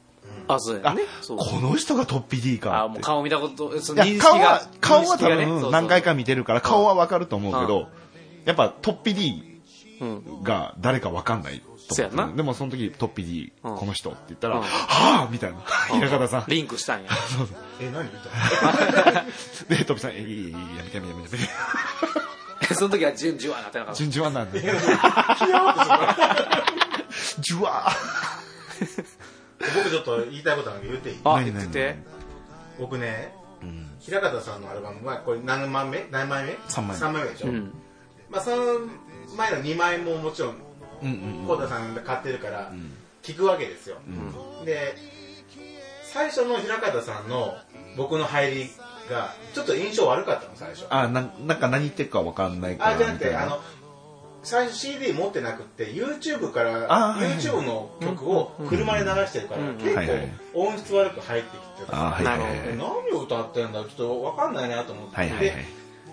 あ、あそうやね。そうこの人がトッピ D かって。あもう顔見たことそいの認顔はが、顔は多認識がねそうそう。分何回か見てるから顔はわかると思うけど、やっぱトッピ D うんが誰かわかんないそうやな。でもその時トッピ D、うんこの人って言ったら、うん。はぁみたいな。平方さん。リンクしたんや。え何みたいな で、トッピさん、え、いい、いい、いいやめてやめてやめて。その時はジュンジュワなってなかった。順々なんで。じゅわ僕ちょっと言いたいことなんで言っていい？あ何言ってて。僕ねーうん。平方さんのアルバムはこれ何枚目？何枚目？三枚目。三枚目でしょ、うん。まあその前の2枚ももちろんうんうん浩太さんが買ってるからん。聞くわけですよ、うん。で最初の平方さんの僕の入りがちょっと印象悪かったの最初。あななんか何言ってるかわかんないからあじゃなくみたいな。てあの最初 CD 持ってなくって YouTube から YouTube の曲を車で流してるから、うん結構音質悪く入ってきてた、あはいはいはなるい何を歌ってんだちょっと分かんないなと思って、はいはいはい。で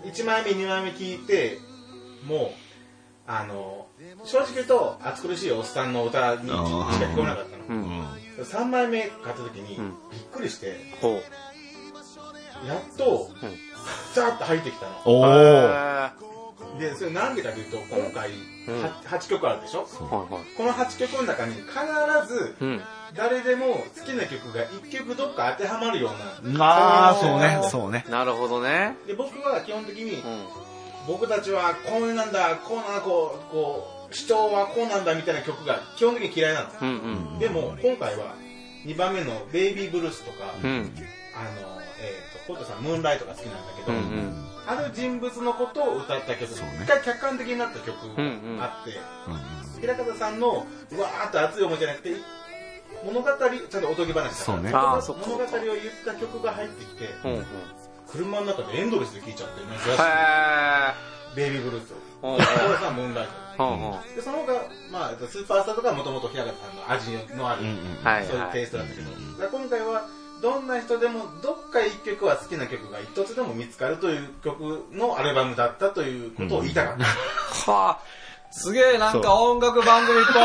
1枚目2枚目聞いてもうあの正直言うと暑苦しいおっさんの歌にしか聞こえなかったの、うん。3枚目買った時にうん。びっくりしてほやっとザーッと入ってきたのでそれなんでかというと今回うん。は8曲あるでしょ？はいはい。この8曲の中に必ずうん。誰でも好きな曲が1曲どっか当てはまるようなああそうね。そうね。なるほどね。で僕は基本的にうん。僕たちはこういうなんだこうなんだこうこう主張はこうなんだみたいな曲が基本的に嫌いなの。うんうん。でも今回は2番目の「ベイビーブルース」とか、うん。あのえっ、とコットさん「ムーンライト」が好きなんだけど、うんうんある人物のことを歌った曲、一回客観的になった曲があって、平方さんのわーっと熱い思いじゃなくて物語ちゃんとおとぎ話だからそうね。物語を言った曲が入ってきてうんうん。車の中でエンドレスで聴いちゃって珍しい。へベイビーブルースを。うんでコロさんムーンライト。ーうんうん。でその他、まあ、スーパースターとかはもともと平方さんの味のある、はいそういうテイストだったけど、今回はどんな人でもどっか一曲は好きな曲が一つでも見つかるという曲のアルバムだったということを言いたかった、はあすげえなんか音楽番組っぽい。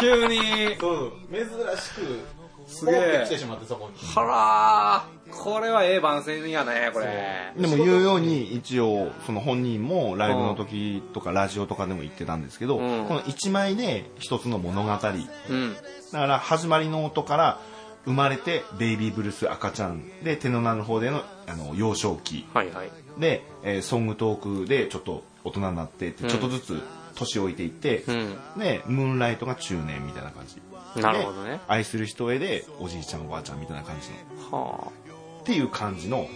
急に。そう珍しくすげえ。来てしまってそこに。はらーこれはええ番宣やねこれ。でも言うように一応その本人もライブの時とかラジオとかでも言ってたんですけど、うん。この1枚で一つの物語。だうん。から始まりの音から生まれてベイビーブルース赤ちゃんで手の名の方でのあの幼少期。はいはい。で、えーソングトークでちょっと大人になってってうん。ちょっとずつ年老いていって、うん。でムーンライトが中年みたいな感じ。なるほどね。で愛する人へでおじいちゃんおばあちゃんみたいな感じ。のはっていう感じの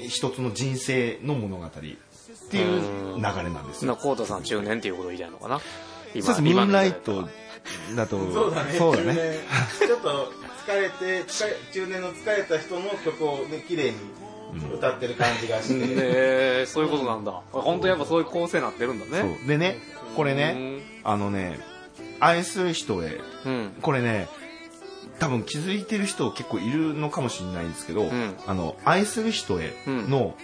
一つの人生の物語っていう流れなんですよ。コートさん中年っていうことを言いたいのかな。今そうですムーンライトだと そうだね。そうだね。中年。ちょっと疲れて疲れ中年の疲れた人の曲をね綺麗に歌ってる感じがして、えー、そういうことなんだ。本当やっぱそういう構成になってるんだね。そう。でねこれねあのね愛する人へうん。これね多分気づいてる人結構いるのかもしれないんですけど、ん。あの愛する人への、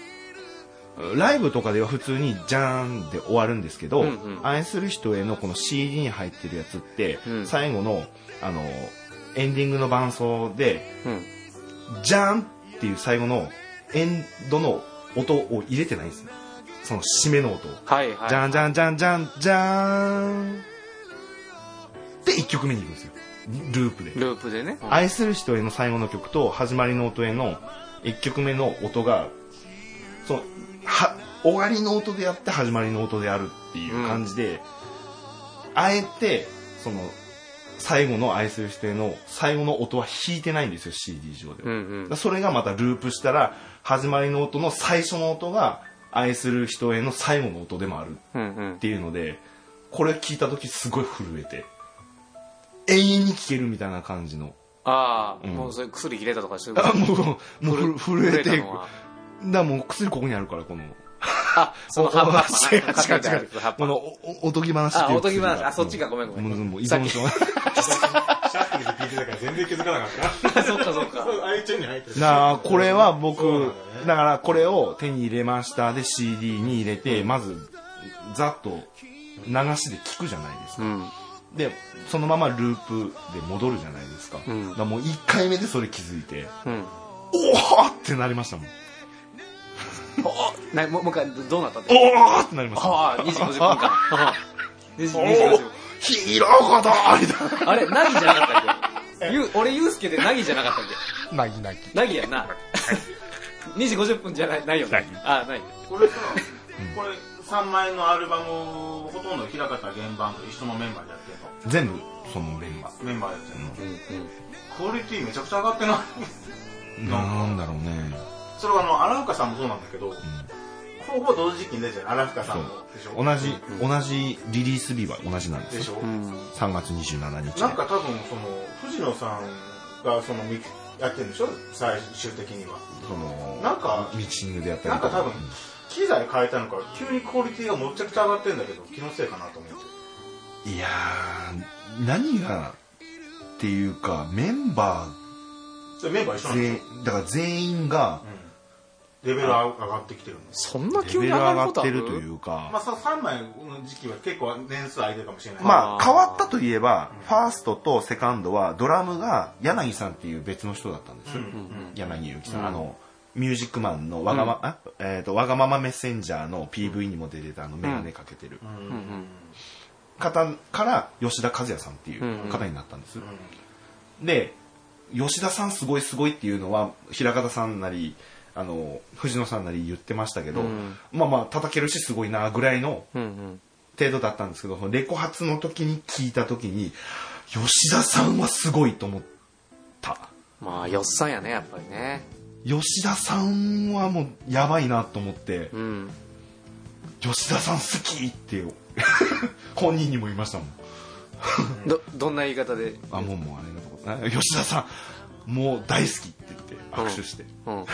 ライブとかでは普通に「じゃーん」で終わるんですけど、うんうん愛する人へのこの CD に入ってるやつって、うん最後のあのエンディングの伴奏でうん「じゃーん」っていう最後のエンドの音を入れてないんですねその締めの音を。はいはい。じゃんじゃんじゃんじゃんじゃーんで1曲目に行くんですよ。ループで。ループでね。愛する人への最後の曲と始まりの音への1曲目の音がそのは終わりの音であって始まりの音であるっていう感じで、あえてその最後の愛する人への最後の音は弾いてないんですよ CD 上では、うんうん。それがまたループしたら始まりの音の最初の音が愛する人への最後の音でもあるうんうん。っていうのでこれ聞いた時すごい震えて永遠に聴けるみたいな感じの。ああ、うん。もうそれ薬切れたとかしてあもうもうふ震えてだもう薬ここにあるからこのあその葉っぱ。違う違う違うこのおとぎ話っていう。あおとぎ話。あそっちかごめんごめん。もう依存症。シャッフルで聞いてたから全然気づかなかった。そっかそっか。あいちゃんに入ってる。なあこれは僕だからこれを手に入れました。で CD に入れてまずざっと流しで聞くじゃないですか。うん。でそのままループで戻るじゃないですか,、うん。だからもう1回目でそれ気づいてうん。おおってなりましたもんなもうもう一回どどうなったっておおってなりましたああ2時50分間。2時50分ひろこだみたいな。あれナギじゃなかったっけ？ゆ俺ユうスケでナギじゃなかったっけ？なぎなぎ。ナギやんな。2時50分じゃないないよね？あない。これさ、これ3枚のアルバムほとんど平方原版と一緒のメンバーでやってるの？全部そのメンバメンバーでやってるの、うんクオリティめちゃくちゃ上がってない？ーなんだろうねそれはあの荒深さんもそうなんだけど、ほぼ同時期に出てる荒深さんも。でしょ同じ、同じリリース日は同じなんですよ。でしょ、うん。3月27日なんか多分その藤野さんがそのミやってるんでしょ？最終的には。そのなんかミキシングでやったりとか。なんか多分機材変えたのか急にクオリティがむちゃくちゃ上がってるんだけど気のせいかなと思って。いやー何がっていうかメンバそれメンバー一緒なんで全だから全員がょ、うんレベル上がってきてるんですそんなレ急に上がベル上がる？ことあるってるというか。まあさ3枚の時期は結構年数空いてるかもしれない。まあ変わったといえばファーストとセカンドはドラムが柳さんっていう別の人だったんです、うんうん柳ゆうきさん、あのミュージックマンのわがま、あ？えーとわがままメッセンジャーの PV にも出てたあのメガネかけてる。うんうん方から吉田和也さんっていう方になったんです、で吉田さんすごいすごいっていうのは平方さんなりあの藤野さんなり言ってましたけど、うん。まあまあ叩けるしすごいなぐらいのうんうん。程度だったんですけどレコ発の時に聞いた時に吉田さんはすごいと思った。まあよっさんやねやっぱりね。吉田さんはもうやばいなと思ってうん。吉田さん好きって 本人にも言いましたもん。どどんな言い方で？あもうもうあれのとこあ吉田さんもう大好きって言って握手して、うん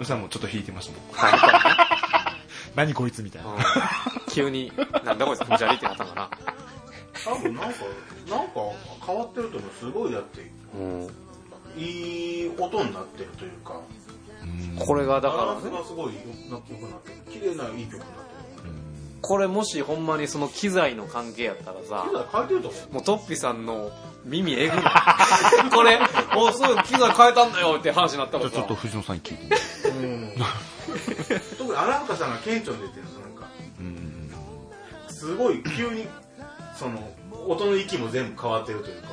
そしたらもうちょっと引いてましたもんはい。何こいつみたいな、うん。急になんだこいつ気持ち悪いってなったんかな。多分なんかなんか変わってると思う。すごいだってうんいい音になってるというか。これがだバランスからねがすごいよくなってる。綺麗ないい曲になってる。これもしほんまにその機材の関係やったらさ機材変えてると思う。もうトッピさんの耳えぐい これおそう機材変えたんだよって話になったらさじゃあちょっと藤野さんに聞いてみて特に荒岡さんが顕著に出てるのなんかうんすごい急にその音の息も全部変わってるというか。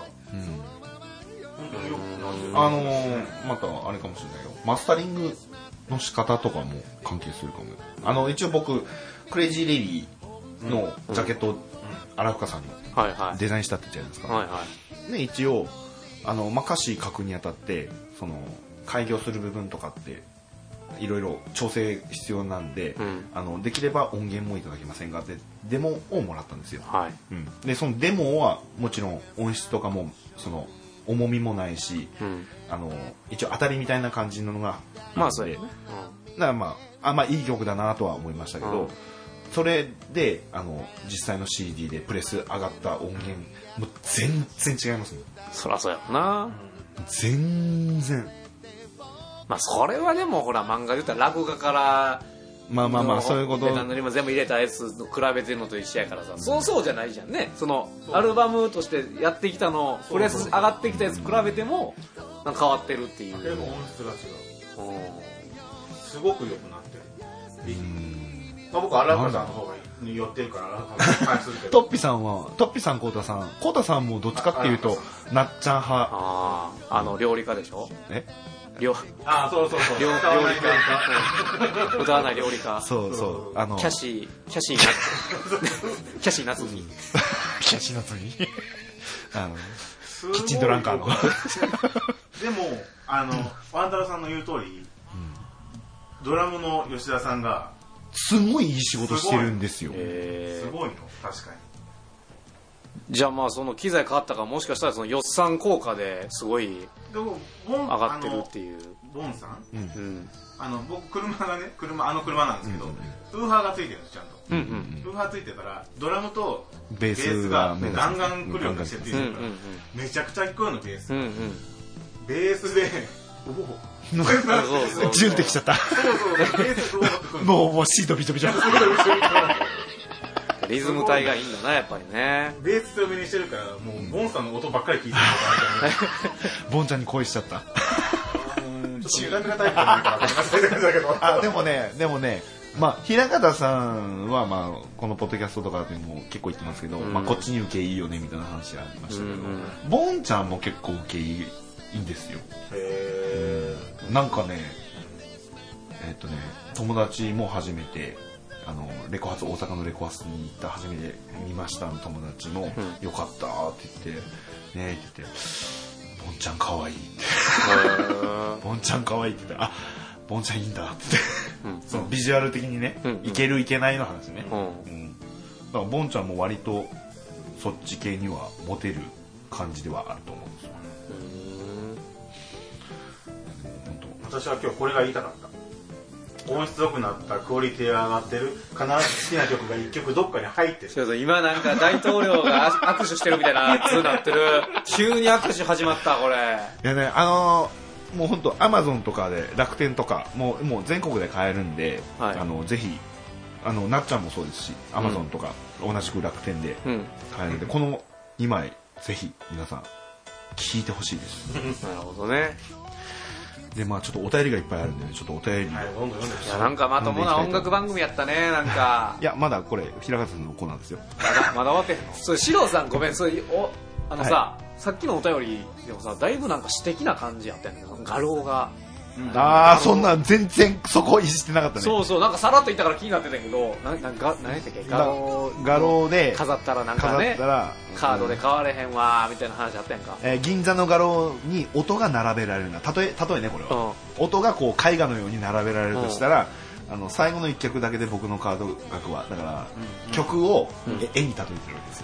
あのー、またあれかもしれないよ。マスタリングの仕方とかも関係するかもよ。あの一応僕クレイジーレディのジャケットを荒深さんにデザインしたって言ったじゃないですか、はいはいで一応あの、まあ、歌詞書くにあたってその開業する部分とかっていろいろ調整必要なんで、うん。あのできれば音源もいただけませんかってデモをもらったんですよ、はい。うん、でそのデモはもちろん音質とかもその重みもないし、うん。あの一応当たりみたいな感じののがで。まあそうやね。だからまああまあいい曲だなとは思いましたけど、うんそれであの実際の CD でプレス上がった音源もう全然違いますもんそらそうやろな。全然。まあそれはでもほら漫画で言ったら落画からまあまあまあそういうこと。ベタ塗りも全部入れたやつと比べてるのと一緒やからさ。そうそうじゃないじゃんね。そのアルバムとしてやってきたのプレス上がってきたやつ比べてもなんか変わってるっていう。でも音質が違う。うん。すごく良くなってるまあ、僕は荒川さんの方がに寄ってるから荒川さんに返するけど。トッピさんはトッピさんコウタさん。コウタさんもどっちかっていうとなっちゃん派あああの料理家でしょえ料ああそうそうそう料理家うん歌わない料理家そうそうあのキャシーキャシー夏キャシー夏にキャシナツにあのキッチンドランカーのでもあのワンタロウさんの言う通り、ドラムの吉田さんがすごいいい仕事してるんですよ。えすごいの？確かに。じゃあまあその機材変わったからもしかしたらその予算効果ですごいでもボン上がってるっていう。ボンさん？うん。あの僕車がね車あの車なんですけど、ウーハーがついてるんですちゃんと、うんうんウーハーついてたらドラムとベースベースががガンガン来るようにしてついてうるから、めちゃくちゃ聞こえるのベース、うんうん。ベースでおお ジュンってきちゃった。もうもうシートびちょびちょリズム体がいいんだなやっぱりね。ベース強めにしてるからもうボンさんの音ばっかり聞いてる。のかなってボンちゃんに恋しちゃった。うんちょっと苦手なタイプじゃないかなって感じだけどあでもねでもねまあ平方さんはまあこのポッドキャストとかでも結構言ってますけど、う。んまあ、こっちに受けいいよねみたいな話がありましたけど、う。んボンちゃんも結構受けいいいいんですよ。へなんかねえっとね友達も初めてあのレコ発大阪のレコ発に行った初めて見ましたの友達もうん「よかった」って言って「ね」って言って「ボンちゃんかわいい」って「ボンちゃんかわいい」って言って「あボンちゃんいいんだ」ってそのビジュアル的にね、うん。いけるいけないの話ね、うん。うん。だからボンちゃんも割とそっち系にはモテる感じではあると思うんですよ私は今日これが言いたかった。音質良くなったクオリティが上がってる必ず好きな曲が1曲どっかに入ってる。そうそう今なんか大統領が握手してるみたいなやつになってる。急に握手始まったこれ。いやねあのーもう本当アマゾンとかで楽天とかもうもう全国で買えるんで、はい。あのぜひあのなっちゃんもそうですしアマゾンとか同じく楽天でうん。買えるんで、この2枚ぜひ皆さん聞いてほしいです。なるほどねでまあちょっとお便りがいっぱいあるんでねちょっとお便り、はいどんどん読んでい。やなんかまともな音楽番組やったねなんか。いやまだこれ平方さんのコーナーですよ。まだまだ終わってへんの？それ四郎さんごめん。それおあのさ、さっきのお便りでもさだいぶなんか詩的な感じやったんやけど画廊が、ああそんな全然そこ意識してなかったね。そうそうなんかさらっと言ったから気になってたけどななんか何やったっけ？画廊画廊で飾ったらなんか飾ねったらカードで買われへんわーみたいな話あったやんか。えー銀座の画廊に音が並べられるな。例え例えねこれは、音がこう絵画のように並べられるとしたら、あの最後の一曲だけで僕のカード額は。だから、曲をえ絵に例えてるわけで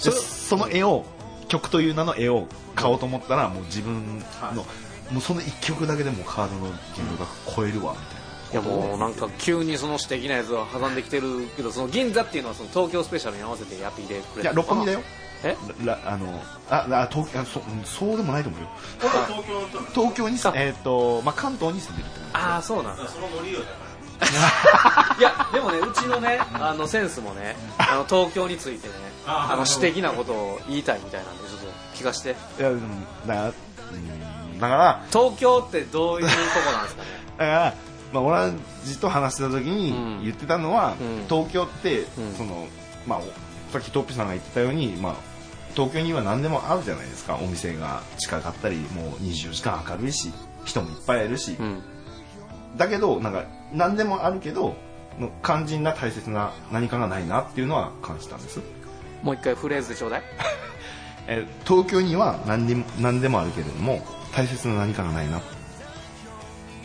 すよ。でその絵を曲という名の絵を買おうと思ったらもう自分の、もうその一曲だけでもうカードの限度額超えるわみたいな。いやもうなんか急にその詩的なやつを挟んできてるけどその銀座っていうのはその東京スペシャルに合わせてやっていてくれいや六本木だよ。え？らあのああ東あそそうでもないと思うよ。東京東京にあえっ、とまあ関東に住んでるってああそうなんだ。そのノリよだ。かいやでもねうちのねあのセンスもねあの東京についてねあの詩的なことを言いたいみたいなんでちょっと聞かして。いやでもだからうんだから東京ってどういうとこなんですかね？だから、まあ、オランジと話してた時うん。に言ってたのは、うん。東京って、ん。そのまあ、さっきトッピさんが言ってたように、まあ、東京には何でもあるじゃないですか。お店が近かったりもう24時間明るいし人もいっぱいいるし、うん。だけどなんか何でもあるけどの肝心な大切な何かがないなっていうのは感じたんです、もう一回フレーズでちょうだい。えー東京には何でも何でもあるけれども大切な何かがないな。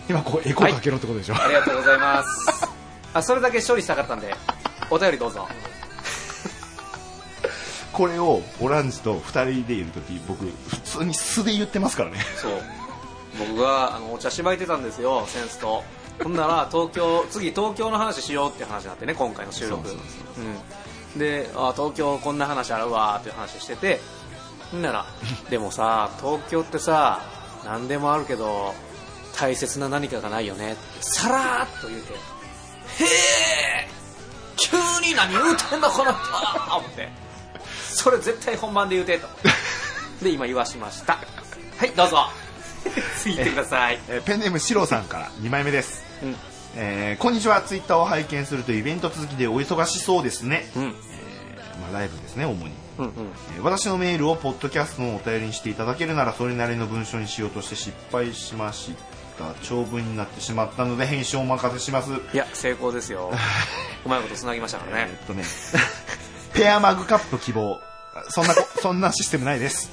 今こうエコーかけろってことでしょ、ありがとうございます。あそれだけ処理したかったんで。お便りどうぞ。これをオランジと2人でいる時僕普通に素で言ってますからね。そう。僕があのお茶しばいてたんですよセンスと。ほんなら東京次東京の話しようって話になってね今回の収録。であ東京こんな話あるわっていう話してて。ほんならでもさ東京ってさ何でもあるけど大切な何かがないよね。ってさらっと言うてへえ急に何言うてんのこの人思って。それ絶対本番で言うてと。で今言わしました。はいどうぞ。ついてください。えーペンネームシロさんから2枚目です、うん。えーこんにちは。ツイッターを拝見するとイベント続きでお忙しそうですね、うん。えーまあ、ライブですね主に、うんうん。えー私のメールをポッドキャストのお便りにしていただけるならそれなりの文章にしようとして失敗しました。長文になってしまったので編集をお任せします。いや成功ですよ。うまいことつなぎましたからね。えーっとね。ペアマグカップ希望。そんなこそんなシステムないです。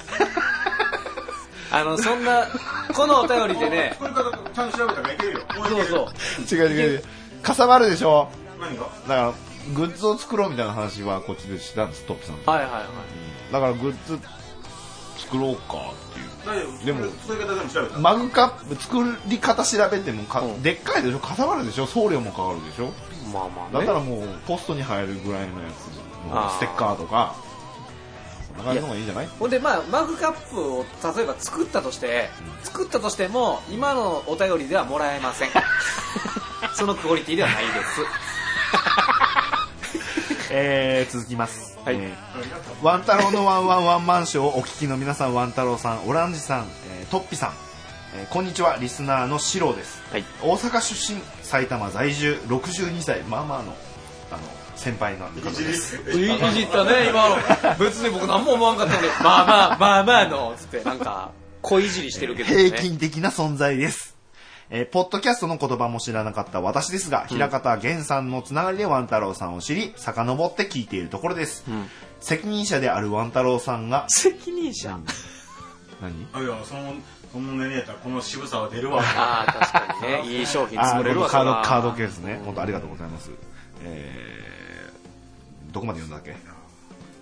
あのそんなこのお便りでね。作り方ちゃんと調べたらいけるよ。そうそう。違う違う違う。かさばるでしょ。何が？だからグッズを作ろうみたいな話はこっちでしたんですトップさんと。はいはいはい。だからグッズ作ろうかっていう。でも作り方でも調べたマグカップ作り方調べてもか、うん。でっかいでしょ？かさばるでしょ？送料もかかるでしょ？まあまあね。だったらもうポストに入るぐらいのやつあー。ステッカーとか。そんな感じの方がいいんじゃない？ほんでまあマグカップを例えば作ったとして作ったとしても今のお便りではもらえません。そのクオリティではないですえー、続きます、はい。えーワン太郎のワンワンワンマンショーをお聞きの皆さんワン太郎さんオランジさん、えートッピさん、えーこんにちはリスナーのシローです、はい。大阪出身埼玉在住62歳まあまあのあの先輩なんで方です。いいじったね今の。別に僕何も思わんかったのにまあまあまあまあのつってなんか小いじりしてるけどね。平均的な存在です。えーポッドキャストの言葉も知らなかった私ですが、平方源さんのつながりでワン太郎さんを知り、遡って聞いているところです。ん。責任者であるワン太郎さんが、責任者？何？あいやそのその年齢やったらこの渋さは出るわ。ああ確かにね。いい商品あ作れるわカード、カードケースね。本当ありがとうございます。えー、どこまで読んだっけ？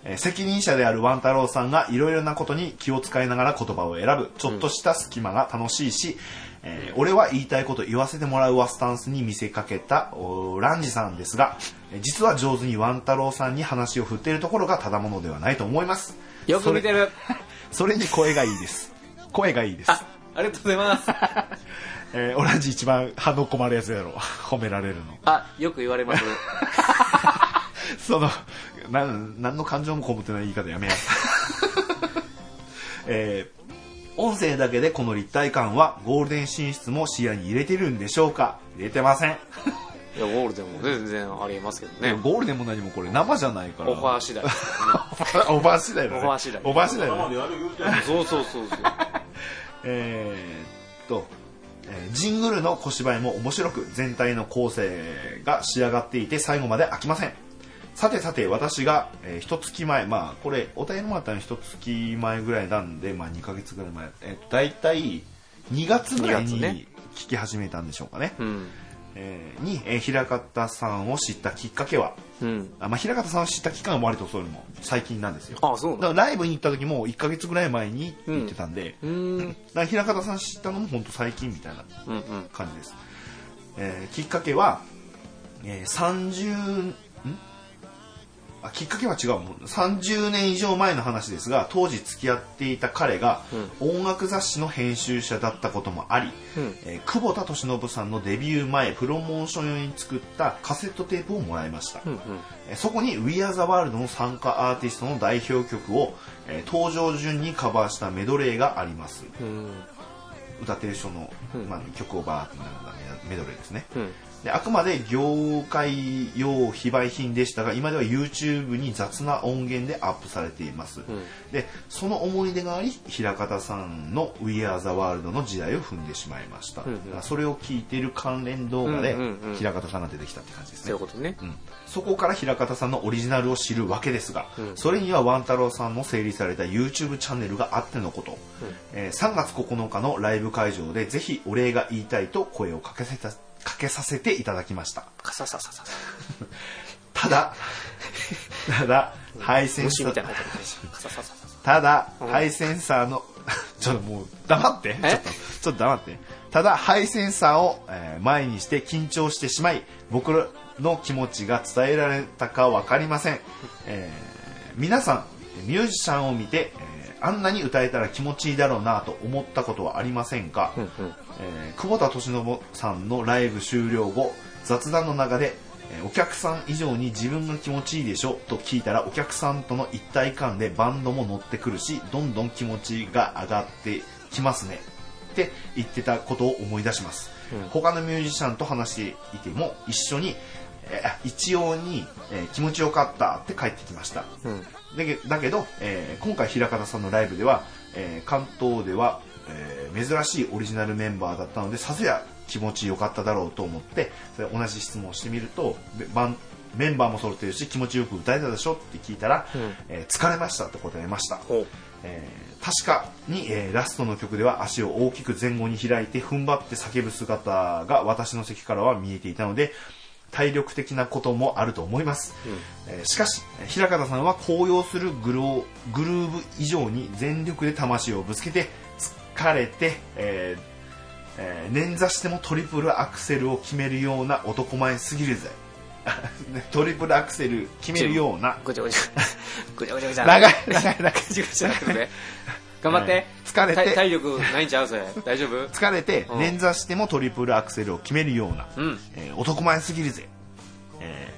えー責任者であるワン太郎さんがいろいろなことに気を使いながら言葉を選ぶ。ちょっとした隙間が楽しいし、えー俺は言いたいこと言わせてもらうわスタンスに見せかけたおランジさんですがえー実は上手にワン太郎さんに話を振っているところがただものではないと思います。よく見てる。それ に声がいいです。声がいいです。あありがとうございます。えー、オランジ一番反応困るやつやろ。褒められるの。あよく言われます。そのなん何の感情もこもってない言い方やめや。えー音声だけでこの立体感はゴールデン進出も視野に入れてるんでしょうか？入れてません、いやゴールデンも全然ありえますけどね。ゴールデンも何もこれ生じゃないから。オファー次第。オファー次第だね。オファー次第。オファー次第だね。生でやる言うてんのそうそうそうそう。えーっと、えージングルの小芝居も面白く全体の構成が仕上がっていて最後まで飽きませんさてさて私が、えー、一月前まあこれお便りもらったの一月前ぐらいなんでまあ2ヶ月ぐらい前えー、大体2月ぐらい2に聞き始めたんでしょうかね、うん。えーに、えー平方さんを知ったきっかけは。うん。あ、まあ、平方さんを知った期間は割とそれも最近なんですよ。あそうだ。だからライブに行った時も1ヶ月ぐらい前に行ってたんで、うーん。平方さん知ったのも本当最近みたいなうんうん。感じです、えーきっかけは、えー30んあきっかけは違うもう30年以上前の話ですが当時付き合っていた彼が音楽雑誌の編集者だったこともあり、うん。えー久保田利伸さんのデビュー前プロモーション用に作ったカセットテープをもらいました、うんうん。えーそこに We Are the World の参加アーティストの代表曲を、えー登場順にカバーしたメドレーがあります。うん。歌ってる人の、うん。まあ、曲をバーってなるメドレーですね。うんであくまで業界用非売品でしたが今では YouTube に雑な音源でアップされています、ん。でその思い出があり平方さんの We Are the World の時代を踏んでしまいました、んうん。だからそれを聞いている関連動画でうんうんうん平方さんが出てきたって感じですね。そういうことね。うん。そこから平方さんのオリジナルを知るわけですが、うん。それにはワン太郎さんの整理された YouTube チャンネルがあってのこと、えー3月9日のライブ会場でぜひお礼が言いたいと声をかけせたかけさせていただきました。カサササササただただハイセンサーただ、うん。ハイセンサーの ちょっともう黙って。ちょえっとちょっと黙って。ただハイセンサーを、えー前にして緊張してしまい僕の気持ちが伝えられたか分かりません、えー皆さんミュージシャンを見て、えーあんなに歌えたら気持ちいいだろうなと思ったことはありませんか、うんうんえー久保田利伸さんのライブ終了後雑談の中で、えーお客さん以上に自分が気持ちいいでしょと聞いたらお客さんとの一体感でバンドも乗ってくるしどんどん気持ちが上がってきますね。って言ってたことを思い出します、うん。他のミュージシャンと話していても一緒に、えー一様に、えー気持ちよかったって帰ってきました。うん。だけど、えー今回平方さんのライブでは、えー関東では、えー珍しいオリジナルメンバーだったのでさぞや気持ちよかっただろうと思ってそれ同じ質問をしてみるとメンバーも揃ってるし気持ちよく歌えたでしょって聞いたら、うん。えー疲れましたと答えました、えー確かに、えーラストの曲では足を大きく前後に開いて踏ん張って叫ぶ姿が私の席からは見えていたので体力的なこともあると思います、えーしかしえー平方さんは高揚するグローグルーブ以上に全力で魂をぶつけて疲れて、えーえー捻挫してもトリプルアクセルを決めるような男前すぎるぜ。トリプルアクセル決めるような。ごちゃごちゃ。ごちゃごちゃごちゃ。長い長い長い。ごちゃごちゃ頑張って。えー疲れて。体体力ないんちゃうそれ大丈夫？疲れてうん。捻挫してもトリプルアクセルを決めるような、うん。えー男前すぎるぜ、え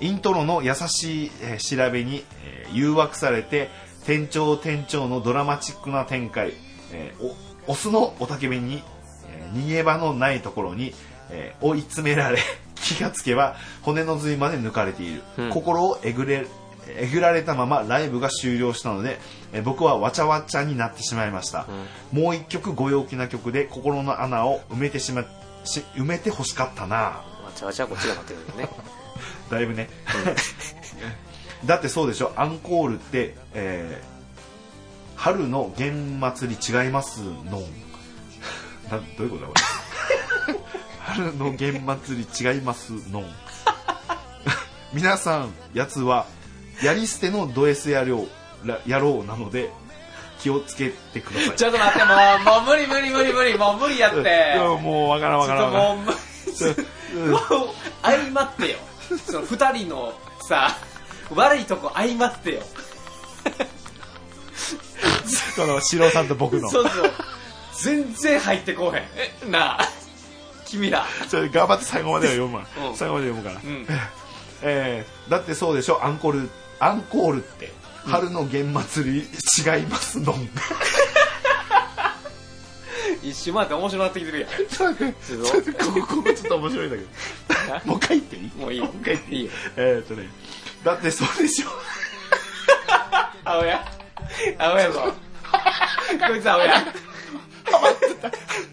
ーイントロの優しい、えー調べに、えー誘惑されて店長店長のドラマチックな展開、えーおオスの雄たけびに、えー逃げ場のないところに、えー追い詰められ 気がつけば骨の髄まで抜かれている、うん。心をえぐれえぐられたままライブが終了したので、えー僕はわちゃわちゃになってしまいました、もう一曲ご陽気な曲で心の穴を埋めてしまし埋めてほしかったな。わちゃわちゃこっちがなってるよね。だいぶね、だってそうでしょ？アンコールって、えー春の弦祭り違いますのなどういうことだこれ？春の弦祭り違いますの 皆さんやつはやり捨てのド S 野郎ら野郎なので気をつけてください。ちょっと待ってもうもう無理無理無理無理もう無理やって。いやもうわからんわからんわからん。もう無理。もう相まってよその二人のさ悪いとこ相まってよこの四郎さんと僕の。そうそう。全然入ってこうへん。えなあ。君ら。頑張って最後までは読むわ、うん。最後まで読むから、うん。えーだってそうでしょ？アンコールアンコールって。春の玄祭り違いますのん、一周回って面白くなってきてるやん。ちょっと待ってちょっとここここちょっと面白いんだけど。もう一回言っていい？もういい。よもう一回言っていい？いいよ。えーっとね。だってそうでしょ？青や。青やぞこいつ青や。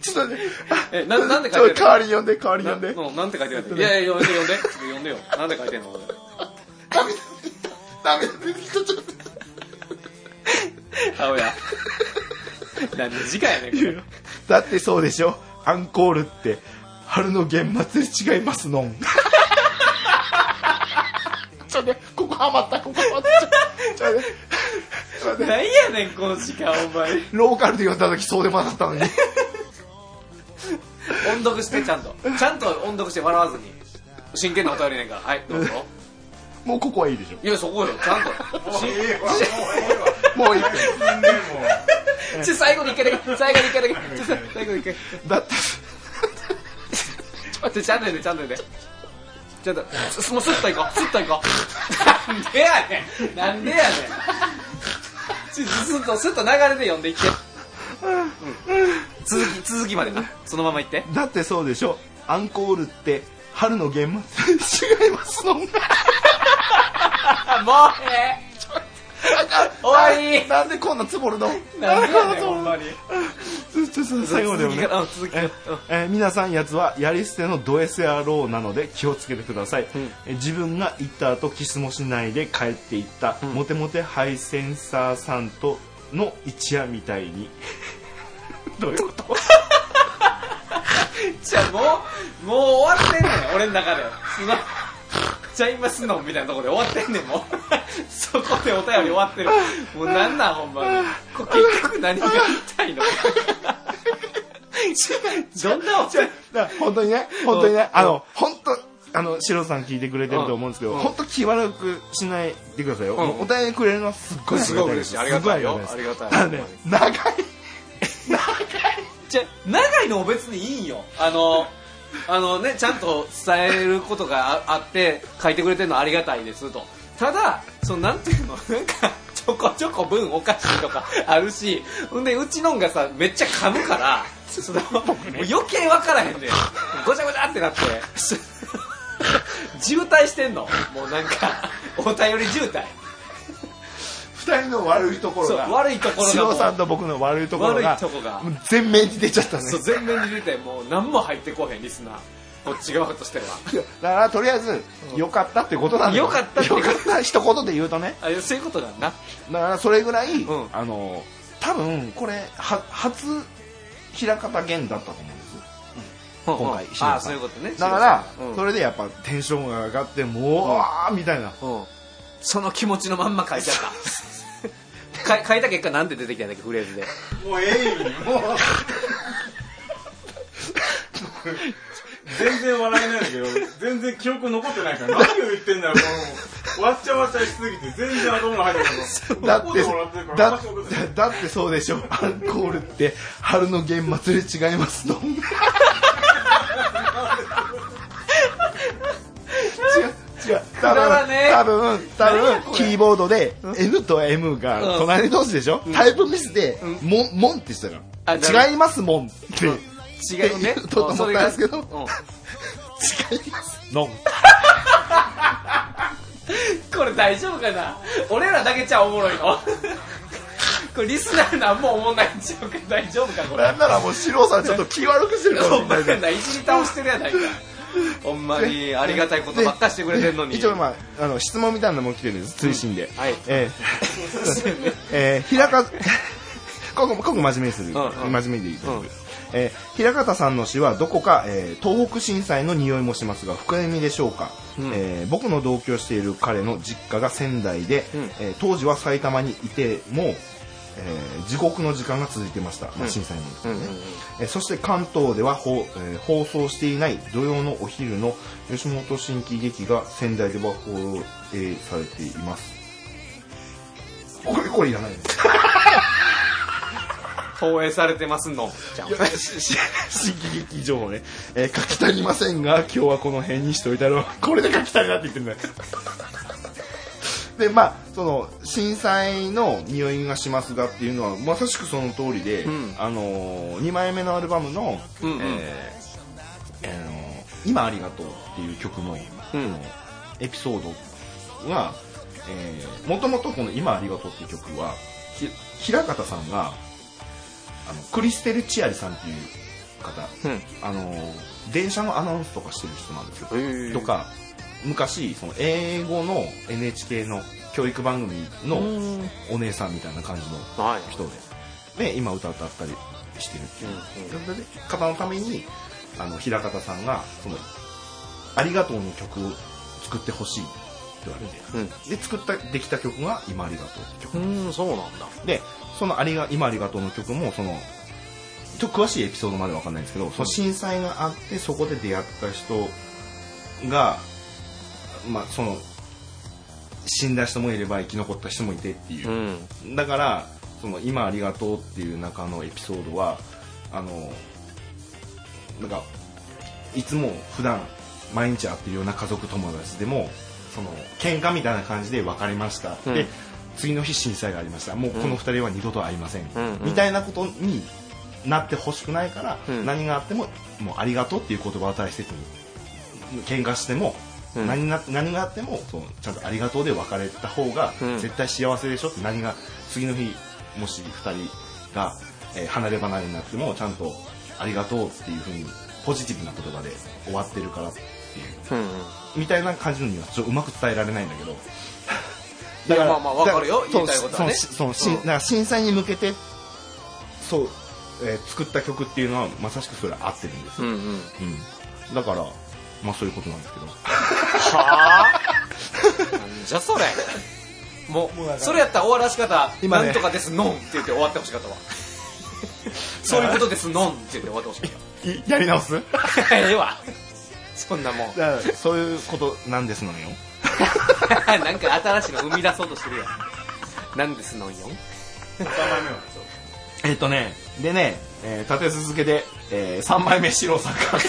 ちょっとねえななんで書いてんの？わりに読んで代わりに読んで。なうんなんて書いてんの？いやいや読んで読んで。ちょっと読んでよ。なんで書いてんの？ダメダメちょっと。青や。何の時間やねんこれ。だってそうでしょ？アンコールって春の玄祭り違いますのんちょっとねここハマったここハマった。ちょっとね。ちょっとね何やねんこの時間お前。ローカルで言われた時そうでもなかったのに。音読してちゃんと。ちゃんと音読して笑わずに。真剣なお便りねんから。はいどうぞ。もうここはいいでしいやそこよ。ちゃんと。もうええわもうええわょもういい。ちょ最後に一回だけ最後に一回だけちょ最後に一回だって。待ってちゃんとやでちゃんとやでちゃんとすもうスッといこう。スッといこう。なんでやねん。なんでやねん。ちょスッとスッと流れで読んでいって、うん、続き続きまでな。そのままいって。だってそうでしょ。アンコールって春の玄祭り違います。もう。ええ終わりなんでこんなつぼるの？なんでやねん ほんまに。ちょっと最後でもね。続きええー皆さんやつはやり捨てのド S 野郎なので気をつけてください、えー自分が行った後キスもしないで帰っていった、モテモテハイセンサーさんとの一夜みたいに。どういうこと？じゃあもうもう終わってんねん俺の中でちゃいますのみたいなところで終わってんねんもう。そこでお便り終わってる。もうなんなんほんまに。結局何が言いたいの？どんなお便り？本当にね本当にねあの本当あのシロさん聞いてくれてると思うんですけど、うん。本当気悪くしないでくださいよ、お便りくれるのはすっごいすごい嬉しい。ありがたいよ。ありがたい。だからね長い。じゃ長いのも別にいいんよ。あのあのねちゃんと伝えることがああって書いてくれてるのはありがたいですと。ただそのなんていうのなんかちょこちょこ文おかしいとかあるしほんでうちのんがさめっちゃ噛むからそのもう余計分からへんねんごちゃごちゃってなって。渋滞してんの。もうなんかお便り渋滞二人の悪いところが。悪いところがシもう。ロさんと僕の悪いところ悪が。全面に出ちゃったね。そう全面に出てもう何も入ってこへんリスナー。こっち側としては。だからとりあえず良かったってことなんだよ。良かったってこと良かった一言で言うとね。あそういうことな。んだだからそれぐらい、ん。あの多分これは初平方言だったと思うんです。今回ああそういうことね。だから、うん。それでやっぱテンションが上がってもう、うわーみたいな。うんその気持ちのまんま書いちゃった。か書いた結果なんて出てきたんだっけ？フレーズで。もうええ意味もう。全然笑えないんだけど全然記憶残ってないから。何を言ってんだよもうわっちゃわちゃしすぎて全然頭が入ってないだってだだってそうでしょ。アンコールって春の玄祭り違います。の違う。多分多分多分キーボードで N と M が隣同士でしょ、タイプミスで「もん」もんって言ってたら。違いますもんって。違うね。とと思ったんですけど。違います。の んこれ大丈夫かな？俺らだけちゃおもろいの？これリスナーなんも思んないんちゃうか？大丈夫かこれ？なんならもう四郎さんちょっと気悪くしてるかもしれない。いじり倒してるやないか ほんまにありがたいことばっかしてくれてんのに。一応まああの質問みたいなのも来てるんです追伸で、はい。えーえー、平方 ここ、ここ真面目にする。うんうん。真面目でいいと思う。うんえー平方さんの詩はどこか、えー東北震災の匂いもしますが、深読みでしょうか、うん。えー僕の同居している彼の実家が仙台で、うん。えー当時は埼玉にいても、えー地獄の時間が続いてました。まあ、うん震災の時ね、うんうんうんえーそして関東では放,、えー放送していない土曜のお昼の吉本新喜劇が仙台では放映されています。これ、これいらないです。放映されてますの新喜劇情報ね、えー書き足りませんが今日はこの辺にしといたらこれで書き足りなって言ってるんだよでまあその震災の匂いがしますがっていうのはまさしくその通りで、うん。あのー、2枚目のアルバムの「うんうん。えーあのー今ありがとう」っていう曲の,、うん。エピソードがもともとこの「今ありがとう」っていう曲はひ平方さんがあのクリステル・チアリさんっていう方、うん。あの電車のアナウンスとかしてる人なんですよ、へー。とか昔その英語の NHK の教育番組のお姉さんみたいな感じのはい。人でで今歌歌ったりしてるっていう。うんうんで方のためにあの平方さんがその「ありがとう」の曲を作ってほしいって言われて、で作ったできた曲が「今ありがとう」って曲。うんうんそうなんだ。でそのありが「今ありがとう」の曲もそのちょっと詳しいエピソードまでわかんないんですけどその震災があってそこで出会った人がまあその死んだ人もいれば生き残った人もいてっていう。う、ん。だからその「今ありがとう」っていう中のエピソードはあのなんかいつも普段毎日会ってるような家族友達でもその喧嘩みたいな感じで別れました、うん。で次の日震災がありました。もうこの二人は二度と会いません、うんうん。みたいなことになってほしくないから、うん。何があってももうありがとうっていう言葉を大切に喧嘩しても、うん。何が何があってもそう。ちゃんとありがとうで別れた方がうん。絶対幸せでしょって何が次の日もし2人が、えー離れ離れになってもちゃんとありがとうっていうふうにポジティブな言葉で終わってるからっていう。うんうん。みたいな感じのにはちょっとうまく伝えられないんだけど。いやまあまあわかるよ。だら言いたいことはね。そうそのしうんだから震災に向けてそう、えー作った曲っていうのはまさしくそれは合ってるんですよ、うんうん。うん。だからまあそういうことなんですけど。はあ？なんじゃそれ？もうそれやったら終わらし方「今ね。なんとかですのん」って言って終わってほしかったわ。そういうことですのんって言って終わってほしかっいやり直す？た ええわ。そんなもん。だからそういうことなんですのよ。なんか新しいの生み出そうとしてるやん。なんですのんよ。3枚目はえっとねでね、えー立て続けで、え3枚目四郎さんか。ら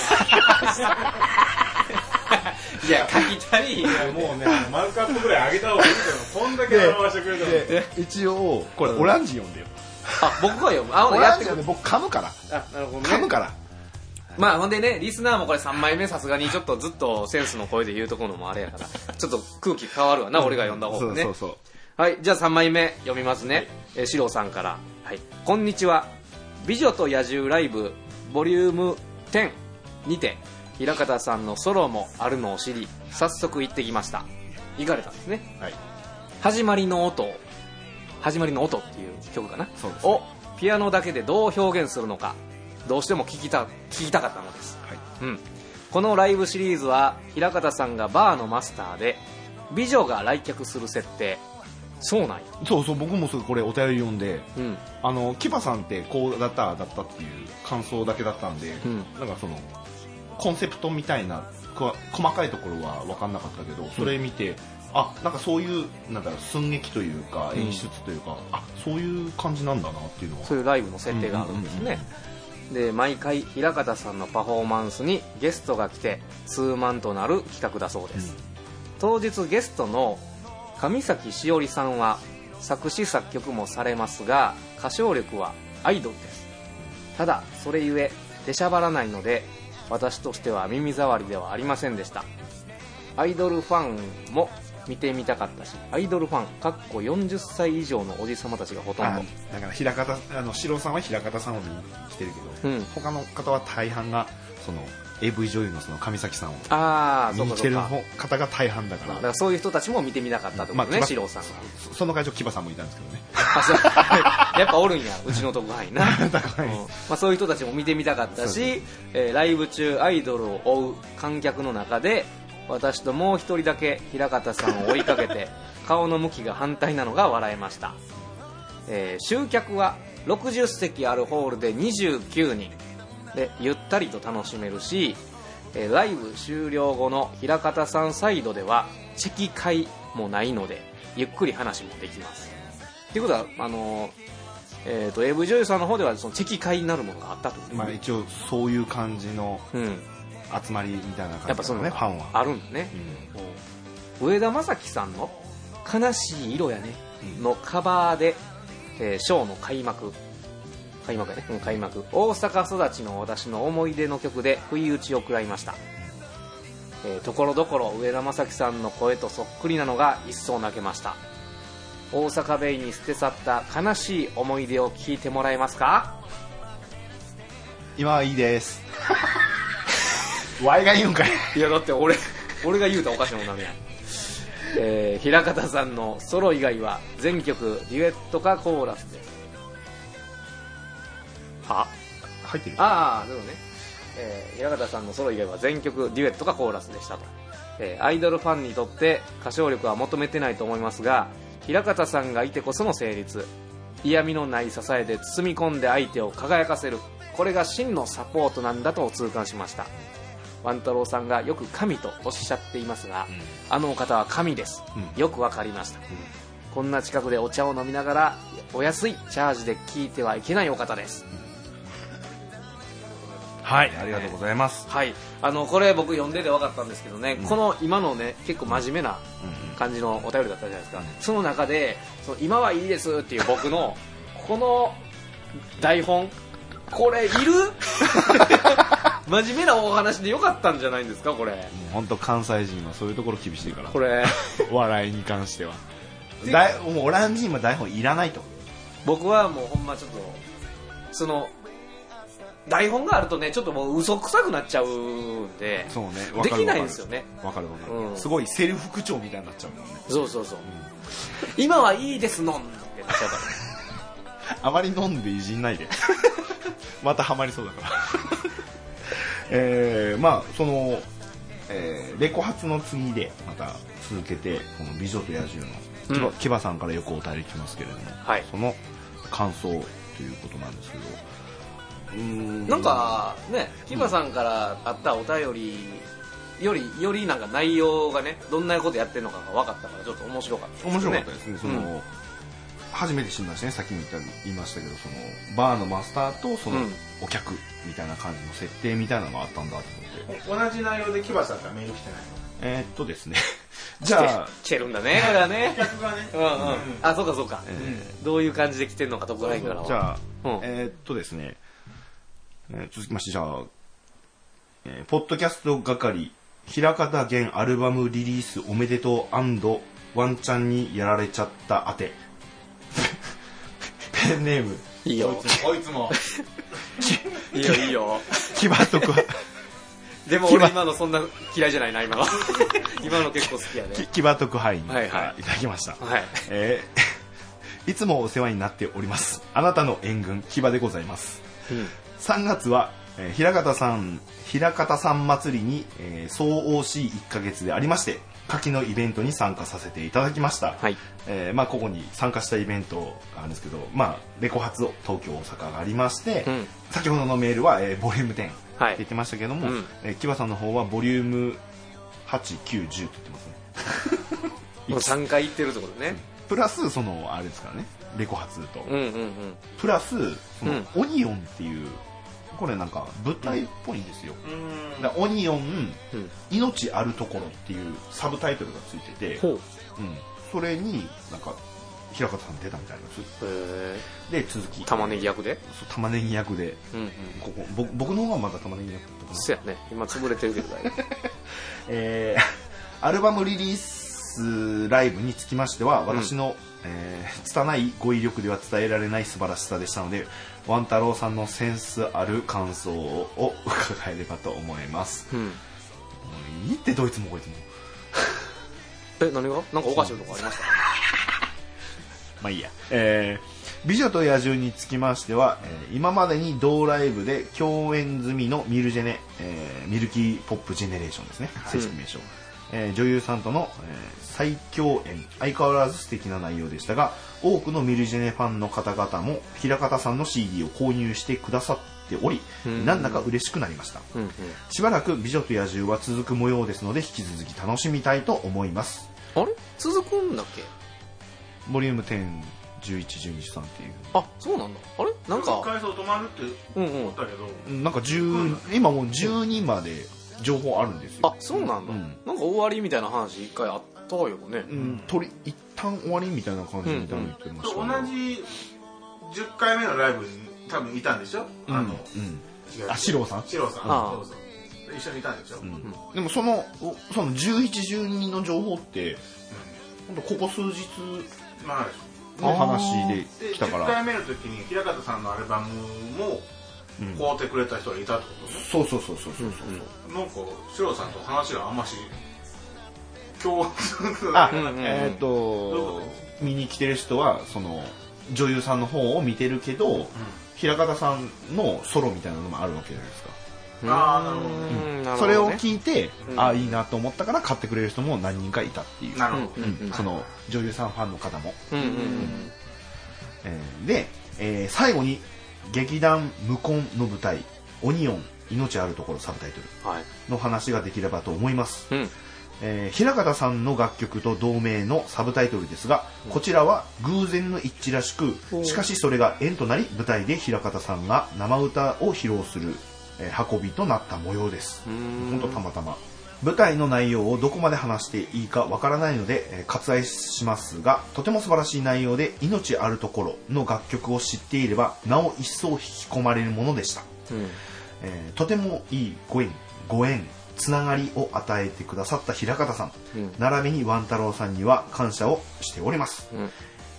いや書きたいもうね。マルカップぐらい上げた方がいいと思うこんだけ表してくれたらで一応これオランジ読んでよ、あ僕が読む。あオでやってくるランジ読んで僕噛むから。あなるほどね。噛むから。まあほんでねリスナーもこれ3枚目さすがにちょっとずっとセンスの声で言うとこのもあれやからちょっと空気変わるわな、俺が読んだ方がね。そうそうそう。はい、じゃあ3枚目読みますね。えー、シロさんから。はい。こんにちは。美女と野獣ライブ、ボリューム10にて、平方さんのソロもあるのを知り、早速行ってきました。行かれたんですね。はい始まりの音を、始まりの音っていう曲かな。そうですを、ピアノだけでどう表現するのか、どうしても聞きた、聞きたかったのです。はいうん、このライブシリーズは平方さんがバーのマスターで美女が来客する設定そうなんや。そうそう僕もそれこれお便り読んでうん。あのキバさんってこうだっただったっていう感想だけだったんで、うん。なんかそのコンセプトみたいな細かいところは分かんなかったけどそれ見て、あなんかそういうなんだろう寸劇というかうん。演出というか、あそういう感じなんだなっていうのは。そういうライブの設定があるんですね、で毎回平方さん。のパフォーマンスにゲストが来てツーマンとなる企画だそうです、当日ゲストの上崎しおりさんは作詞作曲もされますが歌唱力はアイドルです。ただそれゆえ出しゃばらないので私としては耳障りではありませんでした。アイドルファンも見てみたかったしアイドルファンかっこ40歳以上のおじさまたちがほとんあどだから平方あの四郎さんは平方さんを見に来てるけど、うん。他の方は大半がその AV 女優のその上崎さんを見てる方方が大半だから。だからそういう人たちも見てみたかったってことね、まあ四郎さんがそその会場キバさんもいたんですけどね。やっぱおるんやうちの特派員な、うん。まあ、そういう人たちも見てみたかったし、えーライブ中アイドルを追う観客の中で私ともう一人だけ平方さんを追いかけて 顔の向きが反対なのが笑えました、えー集客は60席あるホールで29人でゆったりと楽しめるし、えーライブ終了後の平方さんサイドではチェキ会もないのでゆっくり話もできます。っていうことはあのーえー、と AV 女優さんの方ではそのチェキ会になるものがあったと。まあ一応そういう感じのうん、集まりみたいな感じやっぱそのねファンは。あるんだね、上田正樹さんの「悲しい色やね」のカバーで、えーショーの開幕開幕やね、うん開幕。大阪育ちの私の思い出の曲で不意打ちを食らいました。えーところどころ上田正樹さんの声とそっくりなのが一層泣けました。大阪ベイに捨て去った悲しい思い出を聞いてもらえますか？今はいいです。ワイが言うんかい。いやだって俺俺が言うたらおかしなもんなるや。んえー、平方さんのソロ以外は全曲デュエットかコーラスですは？入ってるああでもね、えー平方さんのソロ以外は全曲デュエットかコーラスでしたと、えーアイドルファンにとって歌唱力は求めてないと思いますが平方さんがいてこその成立。嫌味のない支えで包み込んで相手を輝かせる。これが真のサポートなんだと痛感しました。万太郎さんがよく神とおっしゃっていますが、あのお方は神です、うん。よくわかりました、こんな近くでお茶を飲みながらお安いチャージで聞いてはいけないお方ですはい。ありがとうございます、はい。あのこれ僕読んでて分かったんですけどね、うん。この今のね結構真面目なうん感じのお便りだったじゃないですか、その中でその今はいいですっていう僕のこの台本これいる？真面目なお話でよかったんじゃないんですかこれ。もう本当関西人はそういうところ厳しいから。これ。お笑いに関しては。だいもうオランジーマ台本いらないと。僕はもうほんまちょっとその台本があるとねちょっともう嘘くさくなっちゃうんでそうねできないんですよね。わかるわかる、うん。すごいセルフ口調みたいになっちゃうもんね。そうそうそう、今はいいですのんってなっちゃうからあまり飲んでいじんないで。またハマりそうだから。えー、まあその、えーレコ発の次でまた続けてこの「美女と野獣」のキバ,、うんさんからよくお便り来ますけれども、はい。その感想ということなんですけどうーん。なんかねキバさんからあったお便りよりよりなんか内容がねどんなことやってるのかが分かったからちょっと面白かった面白かったですね。その、うん。初めて知りましたね。さっきも言った言いましたけどそのバーのマスターとそのうん。お客みたいな感じの設定みたいなのがあったんだと思って、同じ内容でキバさんからメール来てないの？えーっとですね。じゃあ、来てるんだね。これはね。客がね。うんうん。あそうかそうか、えどういう感じで来てるのか特派員からはーじゃあ、うん。えーっとですね、えー続きましてじゃあ、えーポッドキャスト係平方源アルバムリリースおめでとうワンチャンにやられちゃったあて。ペンネーム。いいよ。こいつも。いいよいいよ。キバとくでも俺今のそんな嫌いじゃないな今の。今の結構好きやで。キバ特派員はい。はいい。ただきました、はい。えーいつもお世話になっております。あなたの援軍キバでございます。うん3月は、えー平方さん平方さん祭りに、えー、総 OC1 ヶ月でありまして夏季のイベントに参加させていただきました、はい。えーまあ、ここに参加したイベントがあるんですけど、まあ、レコ発を東京大阪がありまして、うん。先ほどのメールは、えーボリューム10ってはい。言ってましたけども、うん。えーキバさんの方はボリューム8910って言ってますね。もう3回行ってるってことね。プラスそのあれですからねレコ発と、うんうんうん。プラスその、うん。オニオンっていうこれなんか舞台っぽいんですよ、だからオニオンうん。命あるところっていうサブタイトルがついてて、ほう。うん、それになんか平方さん出たみたいですへで続き。え玉ねぎ役で？そう玉ねぎ役で。うんうん。ここ僕僕の方がまだ玉ねぎ役だったかな。そやね。今潰れてるけど えーアルバムリリース日ライブにつきましては私の、えー拙い語彙力では伝えられない素晴らしさでしたのでワン太郎さんのセンスある感想を伺えればと思います、うん。いいってどいつもこいつもえ 何が？なんかおかしいとこありました？まあいいや。えー美女と野獣につきましては、えー今までに同ライブで共演済みのミルジェネ、えーミルキーポップジェネレーションですね、正式名称。えー女優さんとの、えー再共演、相変わらず素敵な内容でしたが、多くのミルジェネファンの方々も、平方さんの CD を購入してくださっており、なんだか嬉しくなりました。うんうん。しばらく美女と野獣は続く模様ですので、引き続き楽しみたいと思います。あれ？続くんだっけ？ボリューム10、11、12、13っていう。あそうなんだ。あれ？なんか。回数止まるってうんうん思ったけど、なんか10今もう12まで情報あるんですよ。あそうなんだ、うん。なんか終わりみたいな話一回あったよね、うん、取り一旦終わりみたいな感じみたいなの言ってました。同じ10回目のライブに多分いたんでしょ、うん。あのうん。違うあ四郎さん？四郎さん。ああそうそう一緒にいたんでしょ、うん。でもそのおその1112の情報って本当ここ数日まあの話でで来たか10回ら目の時に平方さんのアルバムもうん買うてくれた人がいたってことね、そうそうそうそうそうそう。なんか四郎さんと話があんまし共通あ、うんうんうん。えっ、と見に来てる人はその女優さんの方を見てるけど、平方さんのソロみたいなのもあるわけじゃないですか。あーなるほどね。うん。なるほどね。それを聞いて、うん。ああいいなと思ったから買ってくれる人も何人かいたっていう。なるほど、うん。うん。うん。その女優さんファンの方も、うん。うん。えーで、えー最後に劇団無根の舞台「オニオン命あるところ」サブタイトルの話ができればと思います、うん。えー平方さんの楽曲と同名のサブタイトルですがこちらは偶然の一致らしくしかしそれが縁となり舞台で平方さんが生歌を披露する、えー運びとなった模様です。うん。本当たまたま舞台の内容をどこまで話していいかわからないので、えー割愛しますがとても素晴らしい内容で「命あるところ」の楽曲を知っていればなお一層引き込まれるものでした、うん。えーとてもいいご縁ご縁つながりを与えてくださった平方さん、うん。並びにワン太郎さんには感謝をしております、うん。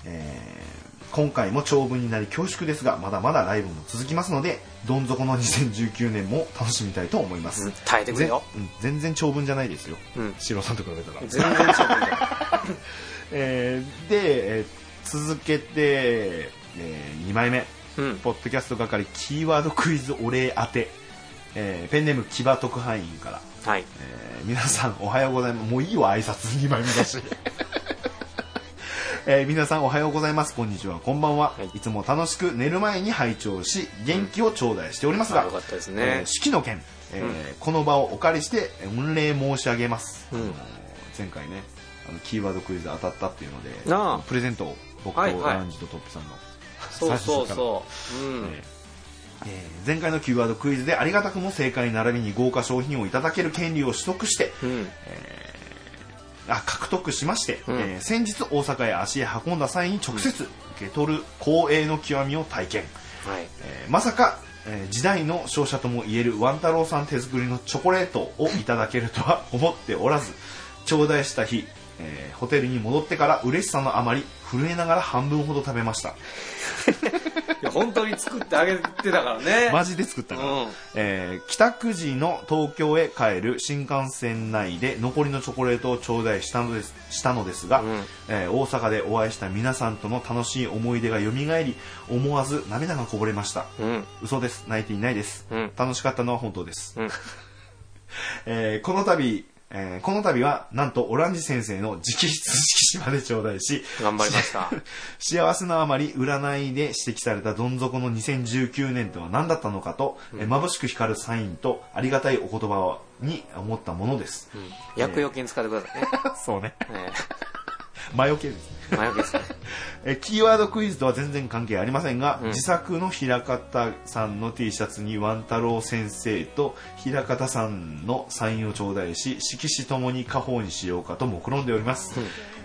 えー今回も長文になり恐縮ですがまだまだライブも続きますのでどん底の2019年も楽しみたいと思います、うん耐えてくれよ。ぜうん全然長文じゃないですよ。うん。シロさんと比べたら、全然違う えーで、えー続けて、え2枚目。うん。ポッドキャスト係キーワードクイズお礼当て、えーペンネーム木場特派員から、はい。えー皆さんおはようございます。もういいわ挨拶。2枚目だし えー皆さんおはようございます。こんにちは。こんばんは、はい。い、つも楽しく寝る前に拝聴し元気を頂戴しておりますが、かったですえーね式の件、えーこの場をお借りしてえー御礼申し上げます、うん。あの前回ねあのキーワードクイズ当たったっていうのでプレゼントを僕とはいはい。ランジとトップさんの、そうそう最初からそううん。えーえー前回のキーワードクイズでありがたくも正解並びに豪華商品をいただける権利を取得してうんあ獲得しまして、うん。えー先日大阪へ足へ運んだ際に直接受け取る光栄の極みを体験、はい。えーまさか、えー時代の勝者ともいえるワン太郎さん手作りのチョコレートをいただけるとは思っておらず頂戴した日、えーホテルに戻ってから嬉しさのあまり震えながら半分ほど食べましたいや本当に作ってあげてたからね。マジで作ったから、うん。えー帰宅時の東京へ帰る新幹線内で残りのチョコレートを頂戴したのですしたのですが、うん。えー大阪でお会いした皆さんとの楽しい思い出が蘇り思わず涙がこぼれました。うん。嘘です。泣いていないです、うん。楽しかったのは本当です、うん。えーこの度、えーこの度はなんとオランジ先生の直筆色紙まで頂戴し頑張りました。幸せのあまり占いで指摘されたどん底の2019年とは何だったのかと、えー眩しく光るサインとありがたいお言葉に思ったものです、薬用金使ってくださいね。そうね。え魔除けですね。え魔除けですね。えーキーワードクイズとは全然関係ありませんが、うん。自作の平方さんの T シャツにワン太郎先生と平方さんのサインを頂戴し色紙ともに家宝にしようかと目論んでおります、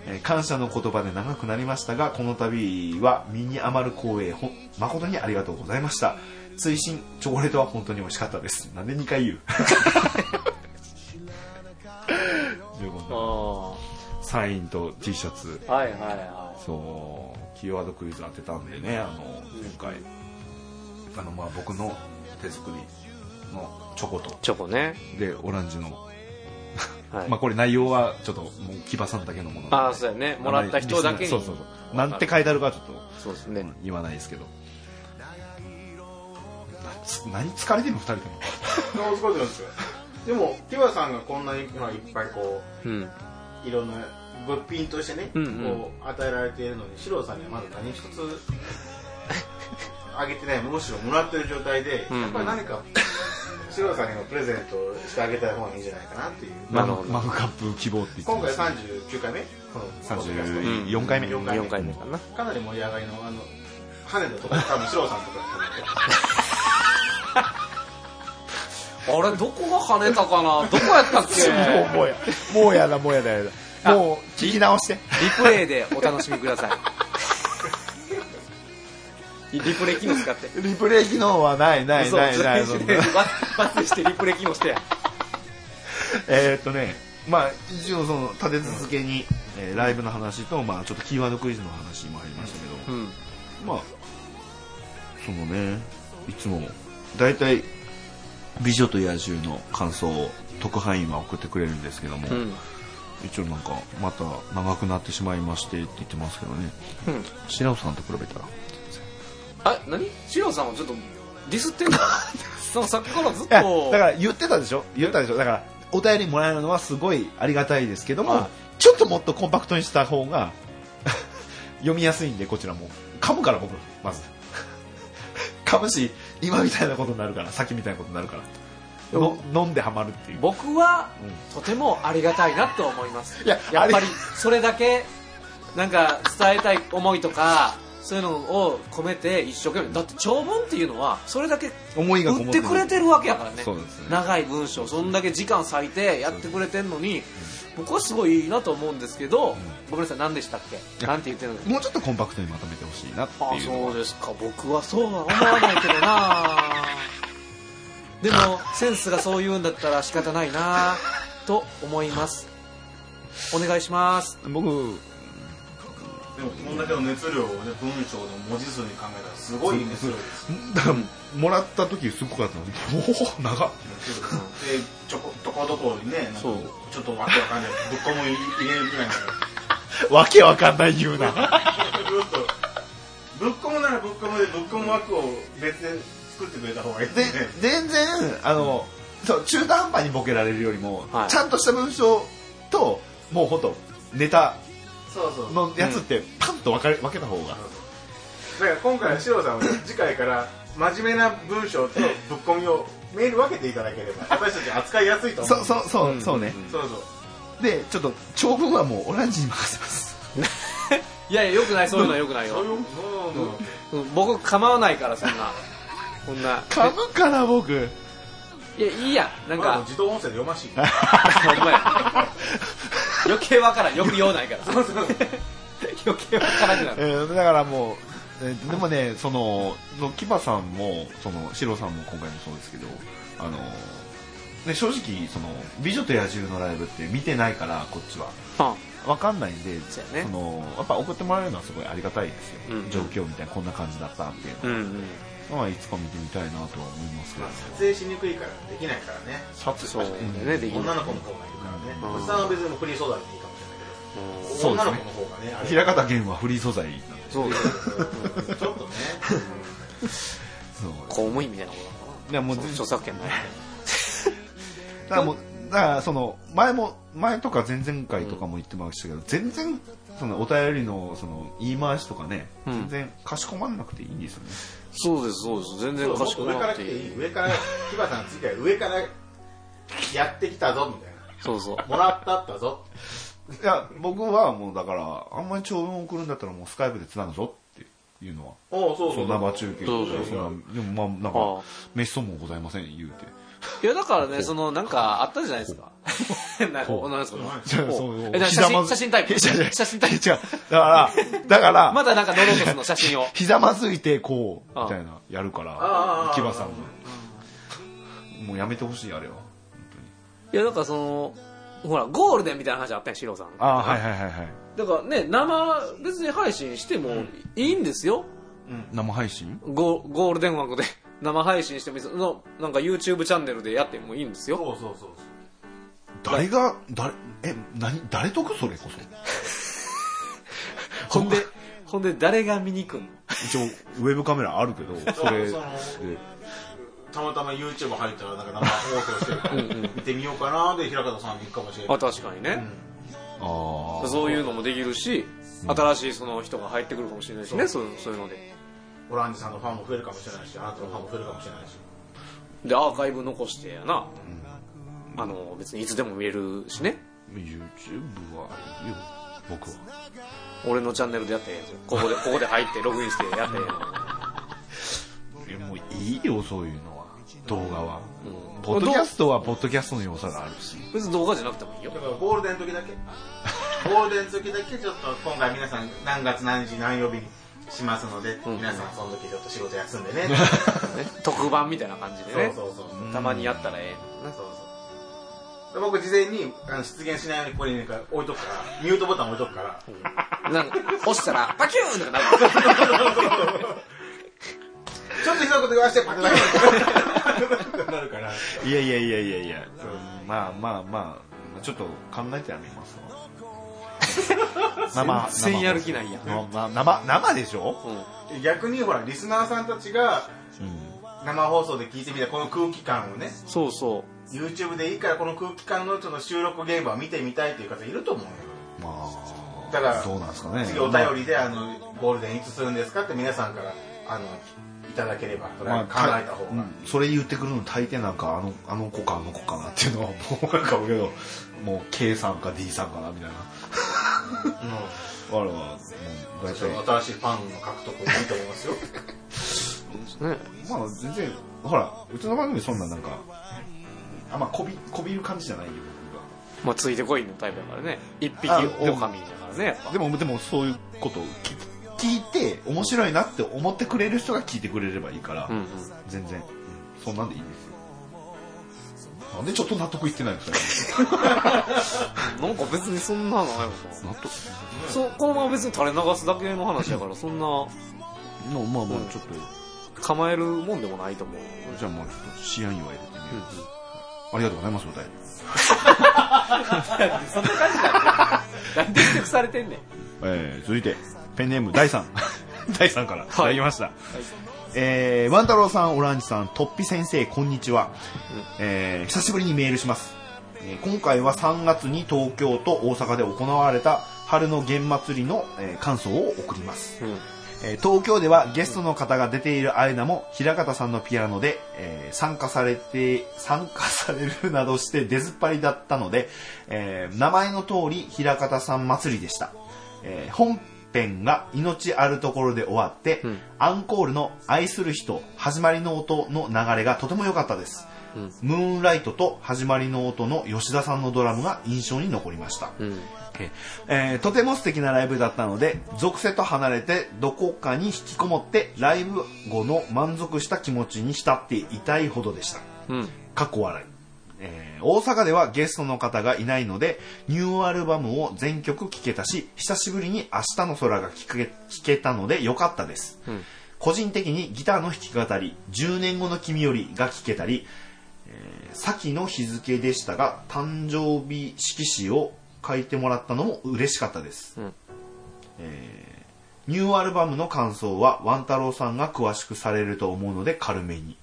えー感謝の言葉で長くなりましたがこの度は身に余る光栄ほ誠にありがとうございました。追伸チョコレートは本当に美味しかったです。なんで2回言う？15分。あサインと T シャツ。はいはいはそうキーワードクイズ当てたんでねあの今回。あのまあ僕の手作りのチョコと。いチョコね。でオランジの、はい。まあこれ内容はちょっともう木場さんだけのものああそうやね。もらった人だけに。そうそうそう。なんて書いてあるかちょっとそうですね。言わないですけど。なつ何疲れてんの二人とも。ですよ。でもキバさんがこんなに今いっぱいこうん。ういろんな物品としてね、うんうん。こう与えられているのに四郎さんにはまだ何一つ あげてないむしろもらってる状態で、うんうん。やっぱり何か四郎さんにもプレゼントしてあげたい方がいいんじゃないかなっていう。マグカップ希望って言って今回ました39回目このポッドキャスト34回目、4回目。4回目かな。かなり盛り上がりのあの羽田とか多分四郎さんとか あれどこが跳ねたかな？どこやったっけ？もうもうやもうやだもうやだやだもう聞き直して。リプレイでお楽しみください。リプレイ機能使って。リプレイ機能はないない嘘ないない。そんな。バツバツしてリプレイ機能してえーっとねまあ一応その立て続けに、えーライブの話とまあちょっとキーワードクイズの話もありましたけど、うん。まあそのねいつも大体美女と野獣の感想を特派員は送ってくれるんですけども、うん一応なんかまた長くなってしまいましてって言ってますけどね。うん。白尾さんと比べたら。あ何？シローさんはちょっとディスってんのかな？なんかさっきからずっと。だから言ってたでしょ？言ったでしょ？だからお便りもらえるのはすごいありがたいですけども、はいちょっともっとコンパクトにした方が 読みやすいんでこちらも。噛むから僕まず。噛むし今みたいなことになるからさっきみたいなことになるからの飲んでハマるっていう。僕はとてもありがたいなと思います。いややっぱりそれだけなんか伝えたい思いとかそういうのを込めて一生懸命だって長文っていうのはそれだけ思いが売ってくれてるわけやからね。そうですね。長い文章そんだけ時間割いてやってくれてんのに僕はすごいいいなと思うんですけど、ごめんなさい何でしたっけ？なんて言ってるの？もうちょっとコンパクトにまとめてほしいなってあいうのは。そうですか。僕はそうは思わないけどなでもセンスがそう言うんだったら仕方ないなと思います。お願いします。僕でもこんだけの熱量をね文章の文字数に考えたらすごい熱量ですだからもらった時すごかったの。におお長っ。でちょことこどこにねなんかそう。ちょっとわけわかんないぶっこも入れるぐらいの わけわかんない言うな。ずっとぶっこむならぶっこむでぶっこむ枠を別で作ってくれた方がいいでですね全然あのそう中途半端にボケられるよりも、はい。ちゃんとした文章ともうほんとネタそうそう。のやつってパンと分かれ分けた方が、だから今回はシロさんは次回から真面目な文章とぶっこみをメール分けていただければ私たち扱いやすいと思う。そうそうそう、そうね。そうそう。でちょっと長文はもうオランジに任せます。いやいやよくない。そういうのはよくないよ、そういうそううん。僕構わないからそんなこんな。噛むから僕。いやいいやなんまあか自動音声で読ましいほんまや余計わからん。よく言わないから。余計わからんくなるえーだからもう、えーでもねそののキバさんもそのシロさんも今回もそうですけどあのね正直その美女と野獣のライブって見てないからこっちは。あ。わかんないんでそのやっぱ送ってもらえるのはすごいありがたいですよ、うん。状況みたいなこんな感じだったっていううんうん。のは、まあ、いつか見てみたいなとは思いますけど、まあ撮影しにくいからできないからね。撮影そうだよね。できない女の子の方がいるからね。うん。おじさんは別にフリー素材でいいかもしれないけどそうですね女の子の方がねあれ平方源はフリー素材なんで。そううんちょっとね。そう。公務員みたいなこといやも著作権ない。だからもうだからその前も前とか前々回とかも言ってましたけど、全然そのお便りのその言い回しとかね、うん。全然かしこまんなくていいんですよね。そうですそうです。全然そうもっ賢くと上から来なくていい上から木場さん次は上からやってきたぞみたいそうそうなもらったったぞいや僕はもうだからあんまり長文送るんだったらもうスカイプでつなぐぞっていうのはおうそうそう生中継そうそうでもまあなんああかめっそうもございません言うていやだからねそのなんかあったじゃないですか。な なんですか写真写真タイプ。写真タイプ。違う。だからだからまだなんかノロトスの写真を。ひざまずいてこうみたいなやるかあらあ木場さんがもうやめてほしいあれは。本いやだからそのほらゴールデンみたいな話あったやんシロさん。ああはいはいはいはい。だからね生別に配信してもいいんですよ、生配信？ゴゴールデン枠で生配信してもいいです。のなんか YouTube チャンネルでやってもいいんですよ。そうそうそう誰が誰え何誰得それこそ？ほんでほんで誰が見に行くんの？一応ウェブカメラあるけど そうそれそので。たまたま YouTube 入ったらなんか生放送してるから見てみようかなで平方さんに行くかもしれない。あ確かにね、ああそういうのもできるし新しいその人が入ってくるかもしれないしねそうそういうのでオランジさんのファンも増えるかもしれないしあなたのファンも増えるかもしれないし。でアーカイブ残してやな、あの別にいつでも見れるしね。YouTube はいいよ僕は。俺のチャンネルでやってここで ここで入ってログインしてやっていやもういいよそういうのは動画は。うん。ポッドキャストはポッドキャストの良さがあるし。別に動画じゃなくてもいいよ。だからゴールデンの時だけ。ゴールデンの時だけちょっと今回皆さん何月何日何曜日にしますので、皆さんその時ちょっと仕事休んでね。ね特番みたいな感じでね。そうそうそう。たまにやったらええ。ねそうそう。で僕事前にあの出現しないようにここに置いとくからミュートボタン置いとくから。なんか押したらパキューンとかなる。ちょっと一言言わしてパキッとなるから。いやいやいやいやいや。まあまあまあ。ちょっと考えてやめますわ生全然やる気ないやん。生生生生でしょ、うん。逆にほらリスナーさんたちがうん、生放送で聞いてみたこの空気感をねそうそ YouTube でいいからこの空気感のちょっと収録現場を見てみたいっていう方いると思うよまあだからどうなんですかね。次お便りであのゴールデンいつするんですか？って皆さんからあのいただければそれは考えた方が、うん。それ言ってくるの大抵なんかあのあの子かあの子かなっていうのはもうなんかけどもう K さんか D さんかなみたいなあれはもう大体。新しいファンの獲得もいいと思いますよ。うね。まあ全然ほらうちの番組そんななんかあんまこびこびる感じじゃないよまあついてこいのタイプだからね。一匹あ狼だからねでもでもそういうことを聞聞いて面白いなって思ってくれる人が聞いてくれればいいから、うんうん。全然、うん。そんなんでいいですよなんでちょっと納得いってないのそれなんか別にそんなのないもんな。納得。そうこのまま別に垂れ流すだけの話だからそんなのまあまあうん。ちょっと、構えるもんでもないと思う。じゃあもうちょっと試案祝い入れてみよう、ありがとうございますお便り そんな感じだなんで指摘されてんねん。えー続いてペンネーム第3第3からいただきました、えー、ワン太郎さんオランジさんトッピ先生こんにちは、えー久しぶりにメールします、えー今回は3月に東京と大阪で行われた春の弦祭りの、えー感想を送ります、うん。えー東京ではゲストの方が出ている間も平方さんのピアノで、えー参加されて参加されるなどして出ずっぱりだったので、えー名前の通り平方さん祭りでした、えー本編が命あるところで終わって、うん。アンコールの愛する人始まりの音の流れがとても良かったです、うん。ムーンライトと始まりの音の吉田さんのドラムが印象に残りました、うん。えーとても素敵なライブだったので属性と離れてどこかに引きこもってライブ後の満足した気持ちに浸っていたいほどでした。うん。かっこ笑い、えー大阪ではゲストの方がいないのでニューアルバムを全曲聴けたし久しぶりに「明日の空」が聴け聴けたので良かったです、うん。個人的にギターの弾き語り「10年後の君より」が聴けたり、えー先の日付でしたが誕生日色紙を書いてもらったのも嬉しかったです、うん。えーニューアルバムの感想はワン太郎さんが詳しくされると思うので軽めに、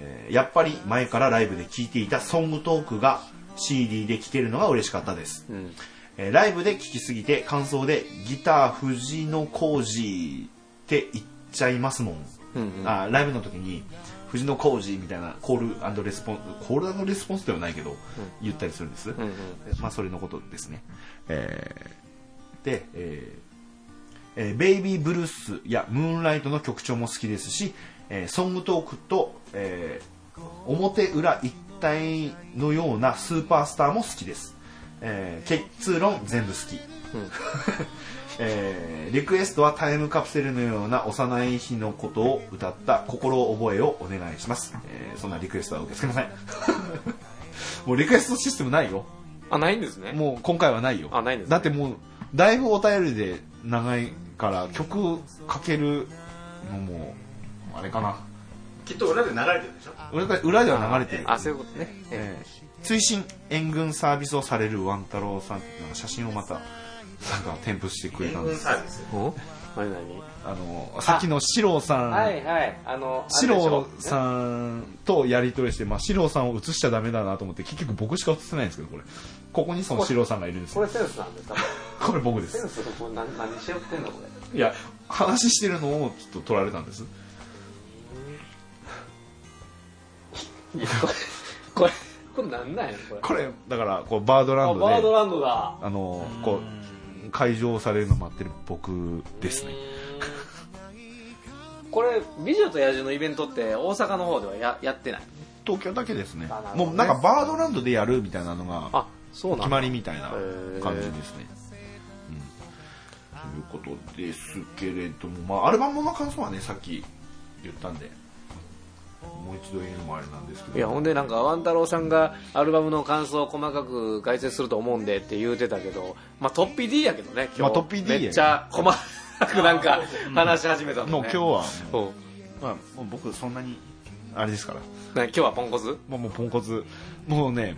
えーやっぱり前からライブで聴いていたソングトークが CD で聴けるのが嬉しかったです、うん。えーライブで聴きすぎて間奏でギター藤野浩二って言っちゃいますもん、うんうん。あライブの時に藤野浩二みたいなコールレスポンスコールレスポンスではないけど、言ったりするんです、うんうん。まあそれのことですね、えーで、えーえーベイビーブルースやムーンライトの曲調も好きですし、えーソングトークと、えー表裏一体のようなスーパースターも好きです、えー結論全部好き、えーリクエストはタイムカプセルのような幼い日のことを歌った心覚えをお願いします、えーそんなリクエストは受け付けません。もうリクエストシステムないよ。あないんですね。もう今回はないよ。あないんですね。だってもうだいぶお便りで長いから曲かけるのもあれかな。きっと裏で流れてるでしょ？裏で裏では流れてるあそういうことね。えー追伸援軍サービスをされるワン太郎さんっていうのが写真をまたなんか添付してくれ援たんです。軍サービス？お？何何？あのさっきの四郎さん、はいはいあの四郎さんとやり取りして、まあ、四郎さんを映しちゃダメだなと思って結局僕しか映せないんですけどこれここにその四郎さんがいるんですよ。これセンスなんですか？これ僕です。センスこれ何何しよってんの？これ。いや話してるのをちょっと撮られたんです。いやこれこれなんなんやこれ。これだからこうバードラあンドでバードランドだ。あのこう会場されるの待ってる僕ですね。これ「美女と野獣」のイベントって大阪の方ではややってない？東京だけですね。ね。もうなんかバードランドでやるみたいなのが決まりみたいな感じですね、うん、ということですけれども、まあ、アルバムの感想はねさっき言ったんでもう一度言うのもあれなんですけど。いやほんでなんかワン太郎さんがアルバムの感想を細かく解説すると思うんでって言うてたけどまあトッピー D やけどね今日、まあトッピー D やけど。めっちゃ細かく なんか話し始めたもう今日はもう、う。んまあ、僕そんなにあれですから。な今日はポンコツ？もうもうポンコツ。もうね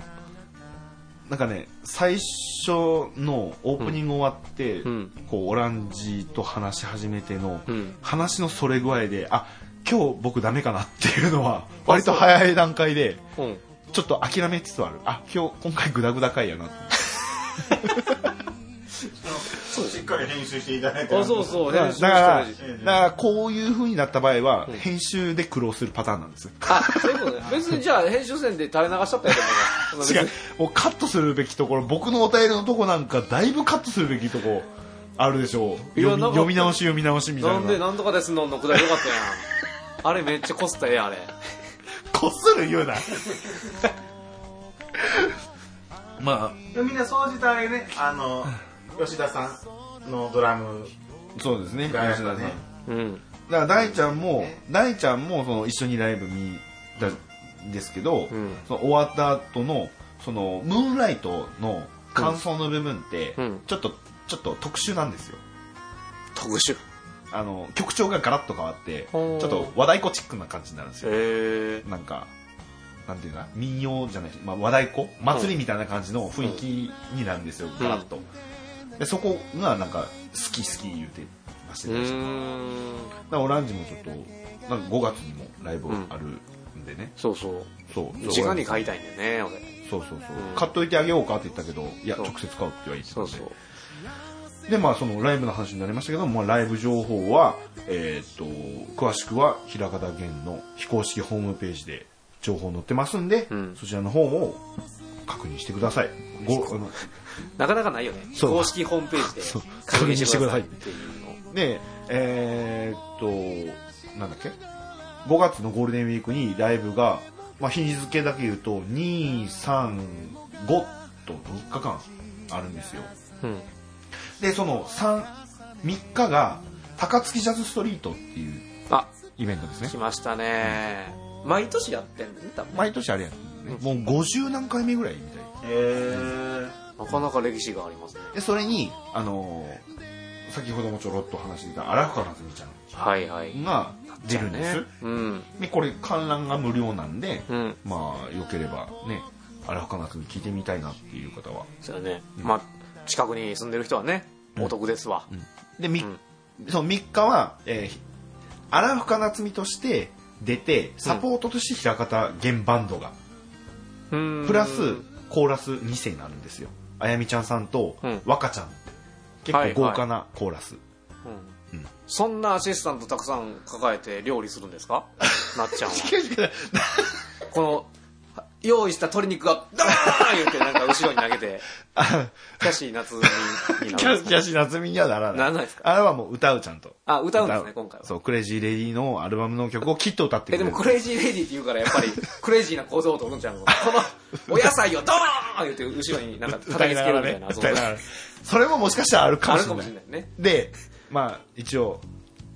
なんかね最初のオープニング終わって、うん。こうオランジと話し始めての、うん。話のそれ具合であ今日僕ダメかなっていうのは割と早い段階でう。ん。ちょっと諦めつつある。あ今日今回グダグダ回やな しっかり編集していただいて。あそうそうだからしたりだからこういう風になった場合は、編集で苦労するパターンなんです。よあそういうことね。別にじゃあ編集線で垂れ流しちゃったやつも 違う。もうカットするべきところ僕のお便りのとこなんかだいぶカットするべきとこあるでしょう。読みいやなんか読み直し読み直しみたいな。なんでなんとかですのんのくだりよかったやん。あれめっちゃコスタええやんあれ。こっする言うな。まみんな総じてあれね。あの吉田さんのドラムあそうですね吉田さん。ねうん。だから大ちゃんも大ちゃんもその一緒にライブ見たんですけど、うん。その終わった後のそのムーンライトの感想の部分って、うん。ちょっとちょっと特殊なんですよ。特殊。あの曲調がガラッと変わってちょっと和太鼓チックな感じになるんですよ。なんかなんていうか民謡じゃない、まあ、和太鼓？祭りみたいな感じの雰囲気になるんですよ、ガラッとでそこがなんか好き好き言うてましたうねだかーんらオランジもちょっとなんか5月にもライブあるんでね、そうそう。そう直に買いたいんだよね俺。そうそうそう、うん。買っといてあげようかって言ったけどいや直接買うって言われてたんで。そうそう。でまあそのライブの話になりましたけど、まあ、ライブ情報はえっ、と詳しくは平方源の非公式ホームページで情報載ってますんで、うん。そちらの方を確認してください。ごあのなかなかないよね。そう。公式ホームページでそう。確認してください。っていうのでえーっとなんだっけ？5月のゴールデンウィークにライブが、まあ、日付だけ言うと235と3日間あるんですよ。うん。でその 3, 3日が高槻ジャズストリートっていうあイベントですね。来ましたね。毎年やってんの？ね多分。毎年あれやねもう50何回目ぐらいみたい。へなかなか歴史がありますね。でそれにあのー先ほどもちょろっと話していた荒深夏美ちゃはいはい。んが出るんです、ねうん。でこれ観覧が無料なんで、うん。まあよければね荒深夏美聞いてみたいなっていう方は。そうやね。まあ近くに住んでる人はねお得ですわ。で、みうん。その3日は、えー、荒深夏美として出てサポートとして平方弦バンドが、うんプラスコーラス2世になるんですよ。あやみちゃんさんとうん。若ちゃん。結構豪華なコーラス、そんなアシスタントたくさん抱えて料理するんですか？なっちゃんは。この用意した鶏肉がダーン言ってなんか後ろに投げてキャシー夏美になキる。んですかャキャシ夏美にはならない。ならないですか？あれはもう歌うちゃんと。あ歌うんですね今回は。そうクレイジーレディのアルバムの曲をきっと歌ってくれる。えでもクレイジーレディって言うからやっぱり クレイジーな構造と思っちゃうの？こ のお野菜をドーン言って後ろになんか叩きつけるみたいなそう歌いながら。それももしかしたらあるかあるかもしれない。もしれないね。でまあ一応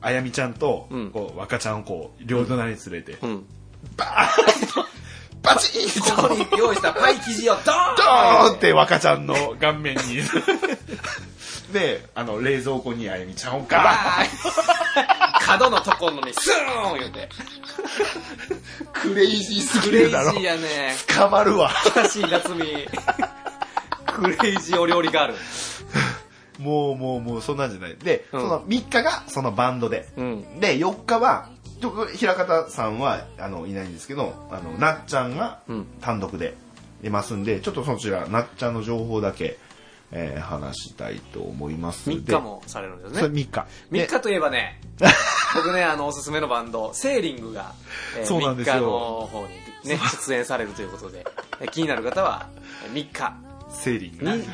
あやみちゃんとうん。こう若ちゃんをこう両隣に連れて、うん。バチーンここに用意したパイ生地をドーンドーンって若ちゃんの顔面に。で、あの、冷蔵庫にあゆみちゃんをガーン角のところにスーン言うて。クレイジーすぎクレイジるだろー。やね。捕まるわ。悲しい夏み。クレイジーお料理ガール。もうもうもうそんなんじゃない。で、うんその3日がそのバンドで。うん。で、4日は、平方さんはあのいないんですけど、あの、なっちゃんがうん単独でいますんで、ちょっとそちら、なっちゃんの情報だけ、えー話したいと思います。3日もされるんですね。3日。3日といえばね、僕ね、あの、おすすめのバンド、セーリングが、えーそうなんですよ3日の方にね、出演されるということで、えー気になる方は、えー3日、セーリング。何時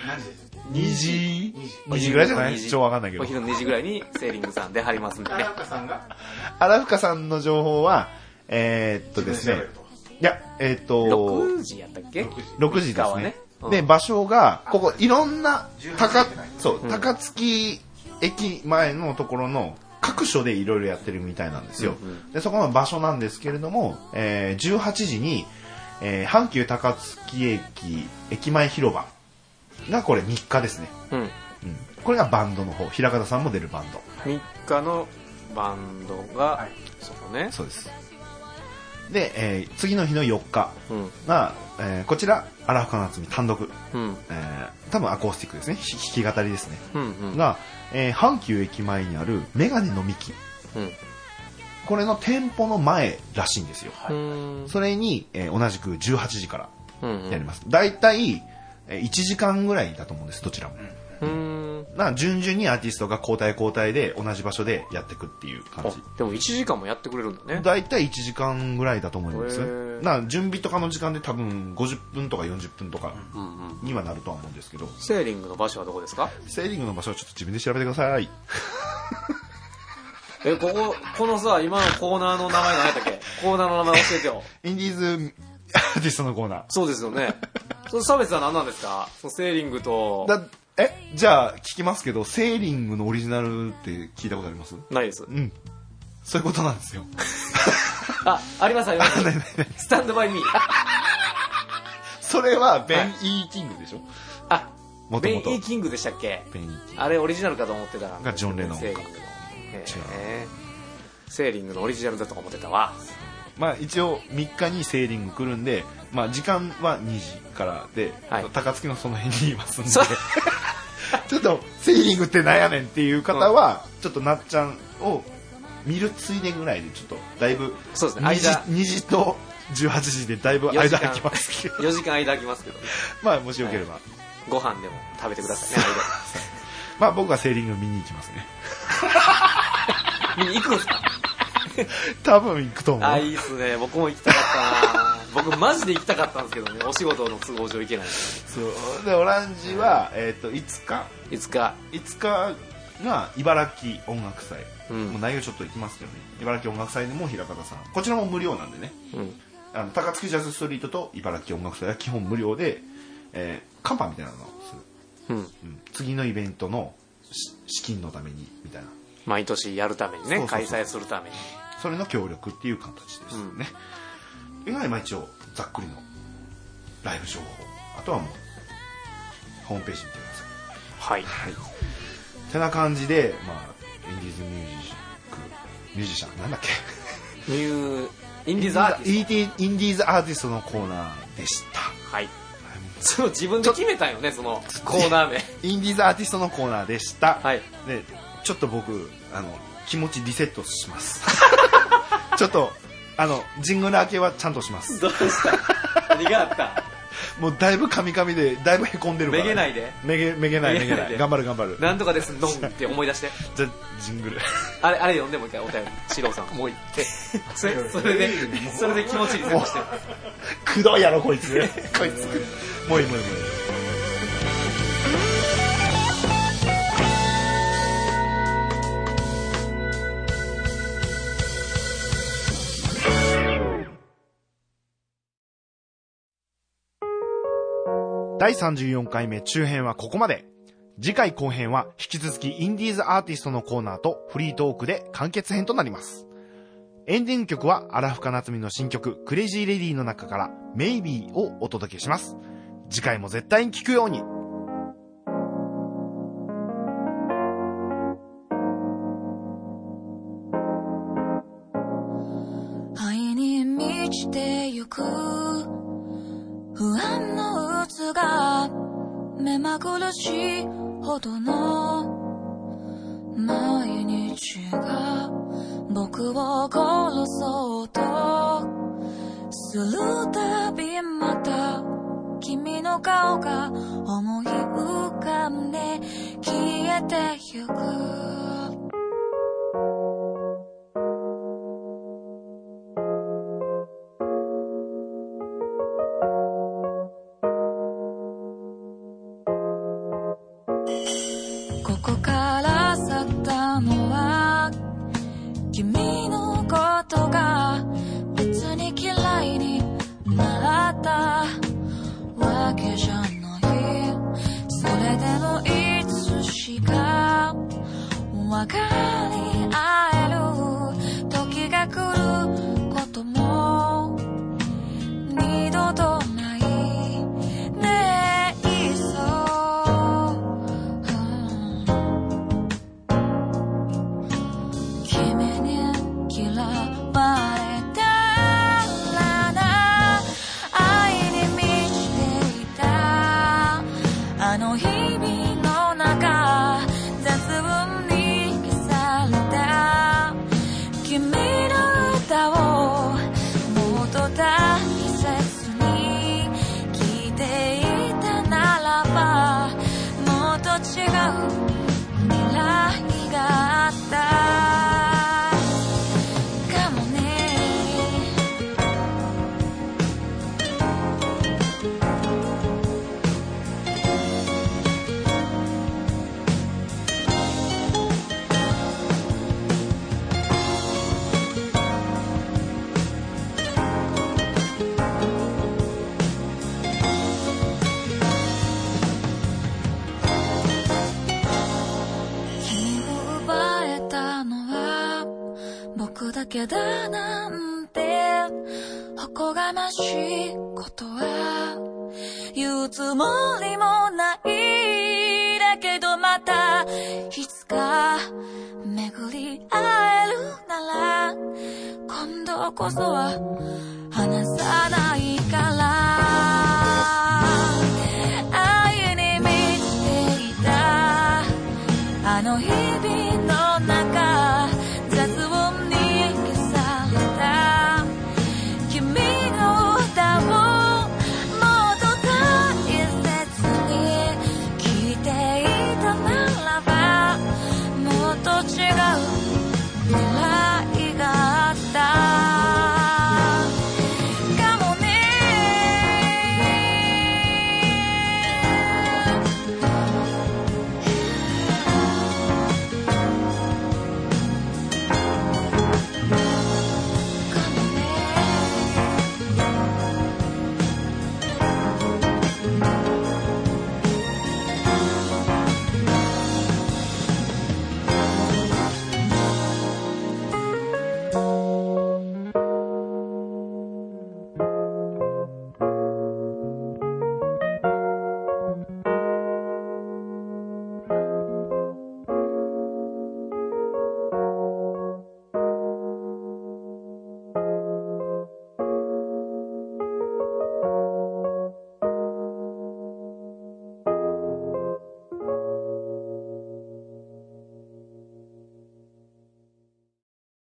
2時？お ?2 昼時ぐらいじゃない？2時。ちょっとわかんないけど。お。昼の2時ぐらいにセーリングさん出張りますんでね。荒。深さんが荒深さんの情報は、えーっとですね。いや、えーっと、6時やったっけ？6時で3日はすね。うん。で、場所が、ここ、いろんな、18高そう、うん。高槻駅前のところの各所でいろいろやってるみたいなんですよ。うんうん。で、そこの場所なんですけれども、えー18時に、えー阪急高槻駅、駅前広場がこれ3日ですね。うん。うん。これがバンドの方、平方さんも出るバンド。3日のバンドが、そうね。そうです。で、えー次の日の4日うん。が、えーこちら、荒深夏美単独。うん。えー多分アコースティックですね。ひ弾き語りですね。うん。うん。が、えー阪急駅前にあるメガネの幹。うん。これの店舗の前らしいんですよ。うん。それに、えー同じく18時からうん。やります。だいたい1時間ぐらいだと思うんです、どちらも。うん。だから順々にアーティストが交代交代で同じ場所でやっていくっていう感あじ。でも1時間もやってくれるんだね。だいたい1時間ぐらいだと思いますへー。だから準備とかの時間で多分50分とか40分とかうんうん。にはなるとは思うんですけど、セーリングの場所はどこですか？セーリングの場所をちょっと自分で調べてください。え、ここ、このさ、今のコーナーの名前何やったっけ？コーナーの名前教えてよ。インディーズアーティストのコーナー。そうですよね。その差別は何なんですか？そのセーリングと、だえ？じゃあ聞きますけどセーリングのオリジナルって聞いたことあります？ないです。うんそういうことなんですよあ、ありますあります。スタンドバイミー。それはベン・イー・キングでしょ？あ、もともとベン・イー・キングでしたっけ？ベン・イー・キングあれオリジナルかと思ってたら。がジョンレノンかセーリングの。セーリングのオリジナルだと思ってたわ。まあ一応3日にセーリング来るんでまあ時間は2時からで、はい。高槻のその辺にいますんで。そ ちょっとセーリングってなんやねんっていう方は、ちょっとなっちゃんを見るついでぐらいでちょっとだいぶそうですね。2時間、2時と18時でだいぶ4時間。間空きますけど。4時間間空きますけど、まあもしよければ、ご飯でも食べてくださいね、まあ僕はセーリング見に行きますね。間。見に行くんですか？多分行くと思う。あ、いいっすね。僕も行きたかったな。僕マジで行きたかったんですけどね、お仕事の都合上行けない。そう。でオランジは、えっと5日。いつか、5日が茨城音楽祭、うん。もう内容ちょっといきますけどね。茨城音楽祭でも平方さん。こちらも無料なんでね。うん。あの高槻ジャズストリートと茨城音楽祭は基本無料で、えー、カンパみたいなのをする、うん。うん。次のイベントのし資金のためにみたいな。毎年やるためにね、開催するために。それの協力っていう形ですね、以外まあ一応ざっくりのライブ情報あとはもうホームページ見てくださいはい。はいてな感じでまあインディーズミュージックミュージシャンなんだっけ？ニュー、インディーズアーティス ET インディーズアーティストのコーナーでしたト。はい。そう、自分で決めたんよね、そのコーナー名。インディーズアーティストのコーナーでした、はい。で ちょっと僕あの気持ちリセットします。ちょっとあのジングル明けはちゃんとします。どうした？何があった？もうだいぶカミカミでだいぶへこんでるから。めげないで。めげめげないめげない頑張る頑張る。なんとかです、ノンって思い出して。じゃジングル。あれ、あれ読んでもう一回お便り。四郎さん。もう一回。それ、それで、それで気持ちいいですして。くどいやろこいつ。こいつ。もういいもういいもういい第34回目中編はここまで。次回後編は引き続きインディーズアーティストのコーナーとフリートークで完結編となります。エンディング曲は荒深夏美の新曲クレイジーレディの中から Maybe をお届けします。次回も絶対に聴くように。目まぐるしいほどの毎日が僕を殺そうとするたびまた君の顔が思い浮かんで消えてゆく说啊